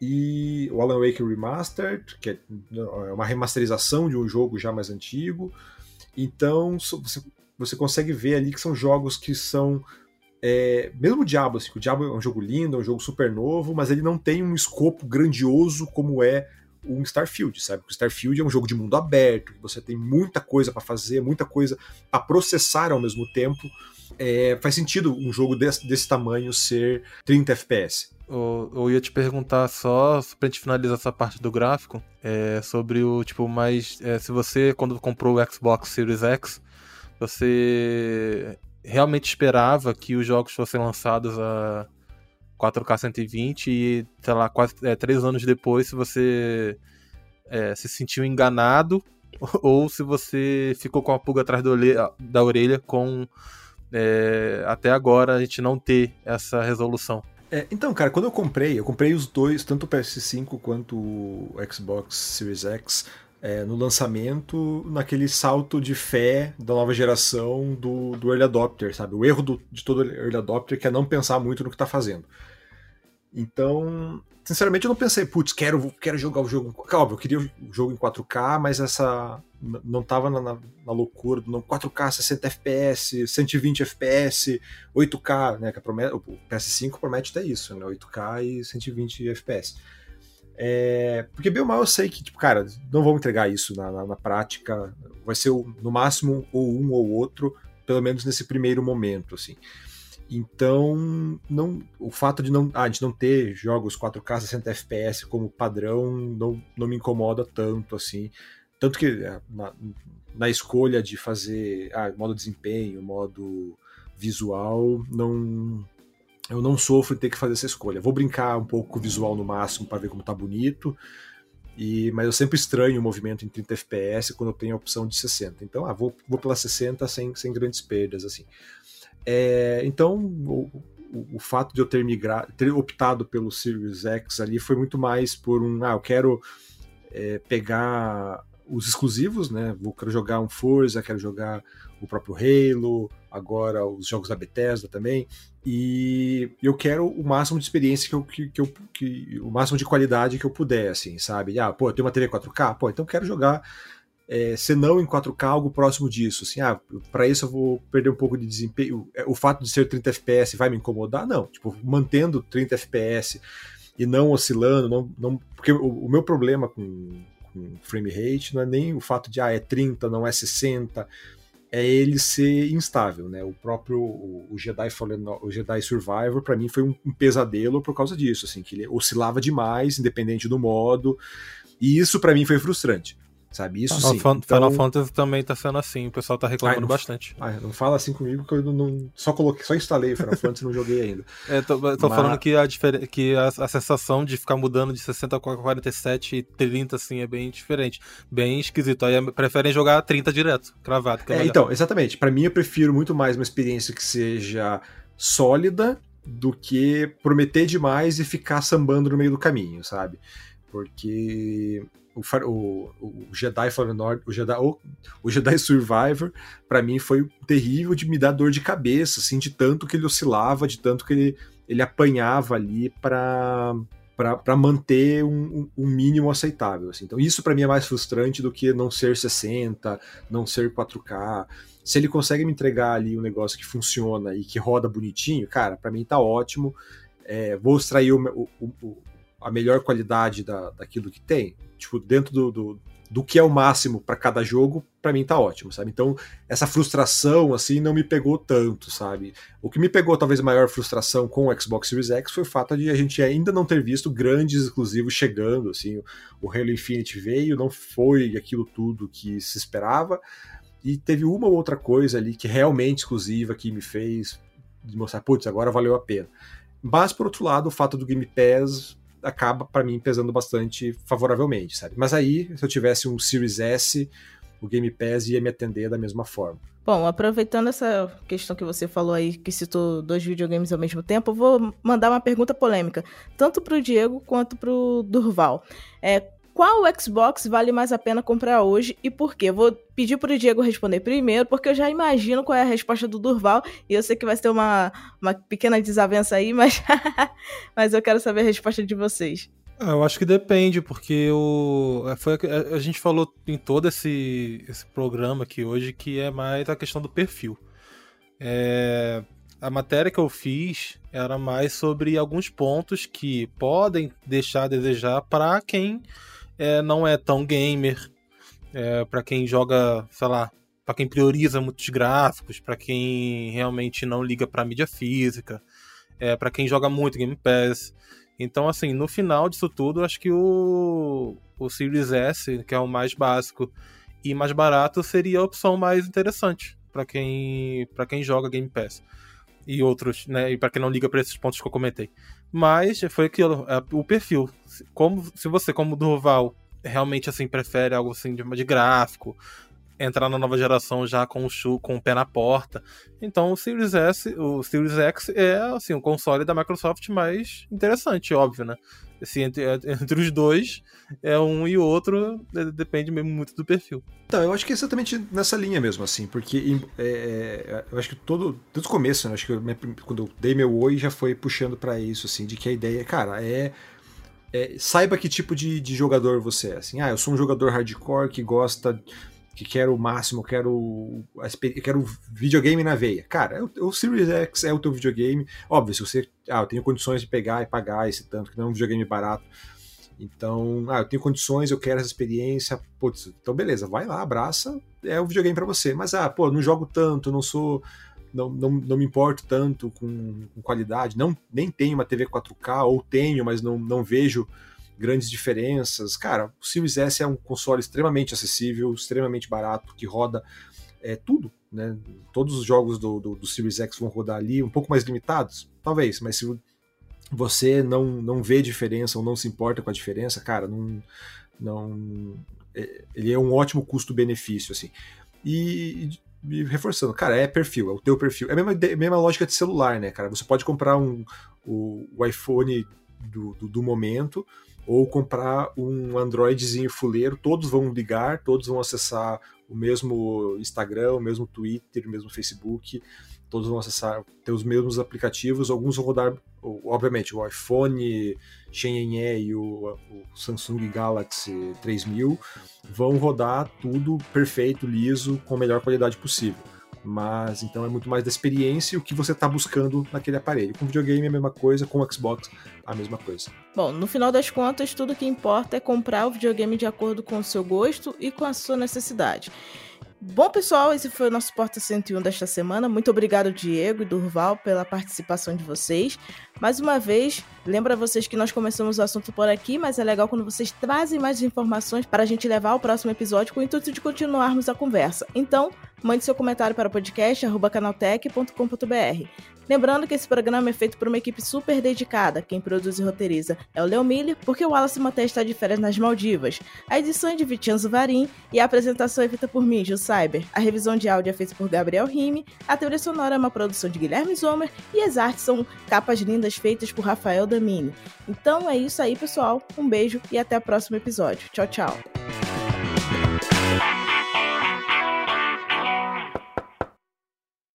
Speaker 3: e o Alan Wake Remastered, que é, é uma remasterização de um jogo já mais antigo. Então você, você consegue ver ali que são jogos que são. É, mesmo o Diablo, assim, o Diablo é um jogo lindo, é um jogo super novo, mas ele não tem um escopo grandioso como é um Starfield, sabe? O Starfield é um jogo de mundo aberto, você tem muita coisa para fazer, muita coisa a processar ao mesmo tempo. É, faz sentido um jogo desse, desse tamanho ser 30 FPS.
Speaker 2: Eu, eu ia te perguntar só pra gente finalizar essa parte do gráfico, é, sobre o tipo mais. É, se você, quando comprou o Xbox Series X, você realmente esperava que os jogos fossem lançados a 4K 120 e, sei lá, quase é, três anos depois, se você é, se sentiu enganado ou se você ficou com a pulga atrás da orelha, com é, até agora a gente não ter essa resolução.
Speaker 3: É, então, cara, quando eu comprei, eu comprei os dois, tanto o PS5 quanto o Xbox Series X, é, no lançamento, naquele salto de fé da nova geração do, do Early Adopter, sabe? O erro do, de todo Early Adopter que é não pensar muito no que está fazendo. Então, sinceramente, eu não pensei, putz, quero, quero jogar o jogo. Óbvio, eu queria o jogo em 4K, mas essa. Não tava na, na, loucura do 4K, 60 FPS, 120 FPS, 8K, né? Que promete, o PS5 promete até isso, né? 8K e 120 FPS. É, porque bem ou mal eu sei que, tipo, cara, não vão entregar isso na, na, na prática. Vai ser no máximo ou um ou outro, pelo menos nesse primeiro momento, assim. Então, não, o fato de não, ah, de não ter jogos 4K 60 FPS como padrão não, não me incomoda tanto assim. Tanto que é, na, na escolha de fazer ah, modo desempenho, modo visual, não eu não sofro em ter que fazer essa escolha. Vou brincar um pouco com o visual no máximo para ver como tá bonito. E, mas eu sempre estranho o movimento em 30 FPS quando eu tenho a opção de 60. Então, ah, vou, vou pela 60 sem, sem grandes perdas, assim. É, então, o, o, o, fato de eu ter migrado, ter optado pelo Series X ali foi muito mais por um, ah, eu quero é, pegar os exclusivos, né? Vou quero jogar um Forza, quero jogar o próprio Halo, agora os jogos da Bethesda também. E eu quero o máximo de experiência que eu, que, que eu que, o máximo de qualidade que eu puder, assim, sabe? Ah, pô, eu tenho uma TV 4K, pô, então quero jogar é, se não em 4K, algo próximo disso. Assim, ah, para isso eu vou perder um pouco de desempenho. É, o fato de ser 30 FPS vai me incomodar? Não. Tipo, mantendo 30 FPS e não oscilando, não, não porque o, o meu problema com, com frame rate não é nem o fato de ah, é 30, não é 60 é ele ser instável, né? O próprio o Jedi Fallen, o Jedi Survivor para mim foi um, um, pesadelo por causa disso, assim, que ele oscilava demais, independente do modo, e isso para mim foi frustrante. Sabe, isso
Speaker 2: Final
Speaker 3: sim.
Speaker 2: Final então... Fantasy também tá sendo assim, o pessoal tá reclamando ai,
Speaker 3: não,
Speaker 2: bastante.
Speaker 3: Ai, não fala assim comigo que eu não, só coloquei, só instalei o Final Fantasy e não joguei ainda.
Speaker 2: É, tô, tô Mas... falando que, a, que a, a, sensação de ficar mudando de 60 para 47 e 30 assim é bem diferente, bem esquisito. Aí preferem jogar 30 direto, cravado.
Speaker 3: É, é então, exatamente. Para mim eu prefiro muito mais uma experiência que seja sólida do que prometer demais e ficar sambando no meio do caminho, sabe? Porque o, o, o Jedi Fallen Order, o Jedi, o, o Jedi Survivor, para mim foi terrível de me dar dor de cabeça, assim, de tanto que ele oscilava, de tanto que ele, ele apanhava ali para para manter um, um, mínimo aceitável. Assim. Então, isso para mim é mais frustrante do que não ser 60, não ser 4K. Se ele consegue me entregar ali um negócio que funciona e que roda bonitinho, cara, para mim tá ótimo. É, vou extrair o, o, a melhor qualidade da, daquilo que tem, tipo, dentro do, do, do que é o máximo para cada jogo, para mim tá ótimo, sabe? Então, essa frustração, assim, não me pegou tanto, sabe? O que me pegou, talvez, a maior frustração com o Xbox Series X foi o fato de a gente ainda não ter visto grandes exclusivos chegando, assim. O Halo Infinite veio, não foi aquilo tudo que se esperava, e teve uma ou outra coisa ali que realmente exclusiva que me fez mostrar, putz, agora valeu a pena. Mas, por outro lado, o fato do Game Pass acaba para mim pesando bastante favoravelmente, sabe? Mas aí, se eu tivesse um Series S, o Game Pass ia me atender da mesma forma.
Speaker 1: Bom, aproveitando essa questão que você falou aí, que citou dois videogames ao mesmo tempo, eu vou mandar uma pergunta polêmica, tanto para o Diego quanto para o Durval. É, qual Xbox vale mais a pena comprar hoje e por quê? Vou pedir para o Diego responder primeiro, porque eu já imagino qual é a resposta do Durval e eu sei que vai ter uma, uma pequena desavença aí, mas, mas eu quero saber a resposta de vocês.
Speaker 2: Ah, eu acho que depende, porque o, é, foi a, a, gente falou em todo esse, esse programa aqui hoje que é mais a questão do perfil. É, a matéria que eu fiz era mais sobre alguns pontos que podem deixar a desejar para quem é, não é tão gamer, é, para quem joga, sei lá, para quem prioriza muitos gráficos, para quem realmente não liga para mídia física, é, para quem joga muito Game Pass. Então, assim, no final disso tudo, acho que o, o Series S, que é o mais básico e mais barato, seria a opção mais interessante para quem, quem joga Game Pass. E outros, né? E para quem não liga para esses pontos que eu comentei. Mas foi aquilo, é, o perfil. Como, se você, como Durval, realmente assim prefere algo assim de, de gráfico, entrar na nova geração já com o com o pé na porta. Então o Series S, o Series X é assim, o console da Microsoft mais interessante, óbvio, né? Assim, entre, entre os dois, é um e outro, depende mesmo muito do perfil.
Speaker 3: Então, eu acho que é exatamente nessa linha mesmo, assim, porque é, é, eu acho que todo, desde o começo, né, acho que eu, quando eu dei meu oi já foi puxando para isso, assim, de que a ideia, cara, é é, saiba que tipo de, de, jogador você é. Assim, ah, eu sou um jogador hardcore que gosta, que quer o máximo, quero, quero videogame na veia. Cara, é o, o, Series X é o teu videogame. Óbvio, se você. Ah, eu tenho condições de pegar e pagar esse tanto, que não é um videogame barato. Então, ah, eu tenho condições, eu quero essa experiência. Putz, então beleza, vai lá, abraça, é o videogame para você. Mas, ah, pô, não jogo tanto, não sou não, não, não me importo tanto com, com, qualidade, não nem tenho uma TV 4K, ou tenho, mas não, não vejo grandes diferenças. Cara, o Series S é um console extremamente acessível, extremamente barato, que roda é, tudo. Né? Todos os jogos do, do, do Series X vão rodar ali, um pouco mais limitados, talvez, mas se você não, não vê diferença ou não se importa com a diferença, cara, não, não é, ele é um ótimo custo-benefício, assim. E, me reforçando, cara, é perfil, é o teu perfil. É a mesma, a mesma lógica de celular, né, cara? Você pode comprar um, o, o iPhone do, do, do, momento ou comprar um Androidzinho fuleiro, todos vão ligar, todos vão acessar o mesmo Instagram, o mesmo Twitter, o mesmo Facebook, todos vão acessar, ter os mesmos aplicativos, alguns vão rodar, obviamente, o iPhone Xenhen e o, o, Samsung Galaxy 3000 vão rodar tudo perfeito, liso, com a melhor qualidade possível. Mas então é muito mais da experiência e o que você está buscando naquele aparelho. Com videogame é a mesma coisa, com o Xbox a mesma coisa.
Speaker 1: Bom, no final das contas, tudo que importa é comprar o videogame de acordo com o seu gosto e com a sua necessidade. Bom, pessoal, esse foi o nosso Porta 101 desta semana. Muito obrigado, Diego e Durval, pela participação de vocês. Mais uma vez, lembra vocês que nós começamos o assunto por aqui, mas é legal quando vocês trazem mais informações para a gente levar ao próximo episódio com o intuito de continuarmos a conversa. Então, mande seu comentário para o podcast canaltech.com.br. Lembrando que esse programa é feito por uma equipe super dedicada. Quem produz e roteiriza é o Leo Miller, porque o Wallace Maté está de férias nas Maldivas. A edição é de Vicenzo Varim e a apresentação é feita por mim, Gil Cyber. A revisão de áudio é feita por Gabriel Rime, a trilha sonora é uma produção de Guilherme Zomer e as artes são capas lindas feitas por Rafael Damini. Então é isso aí, pessoal. Um beijo e até o próximo episódio. Tchau, tchau.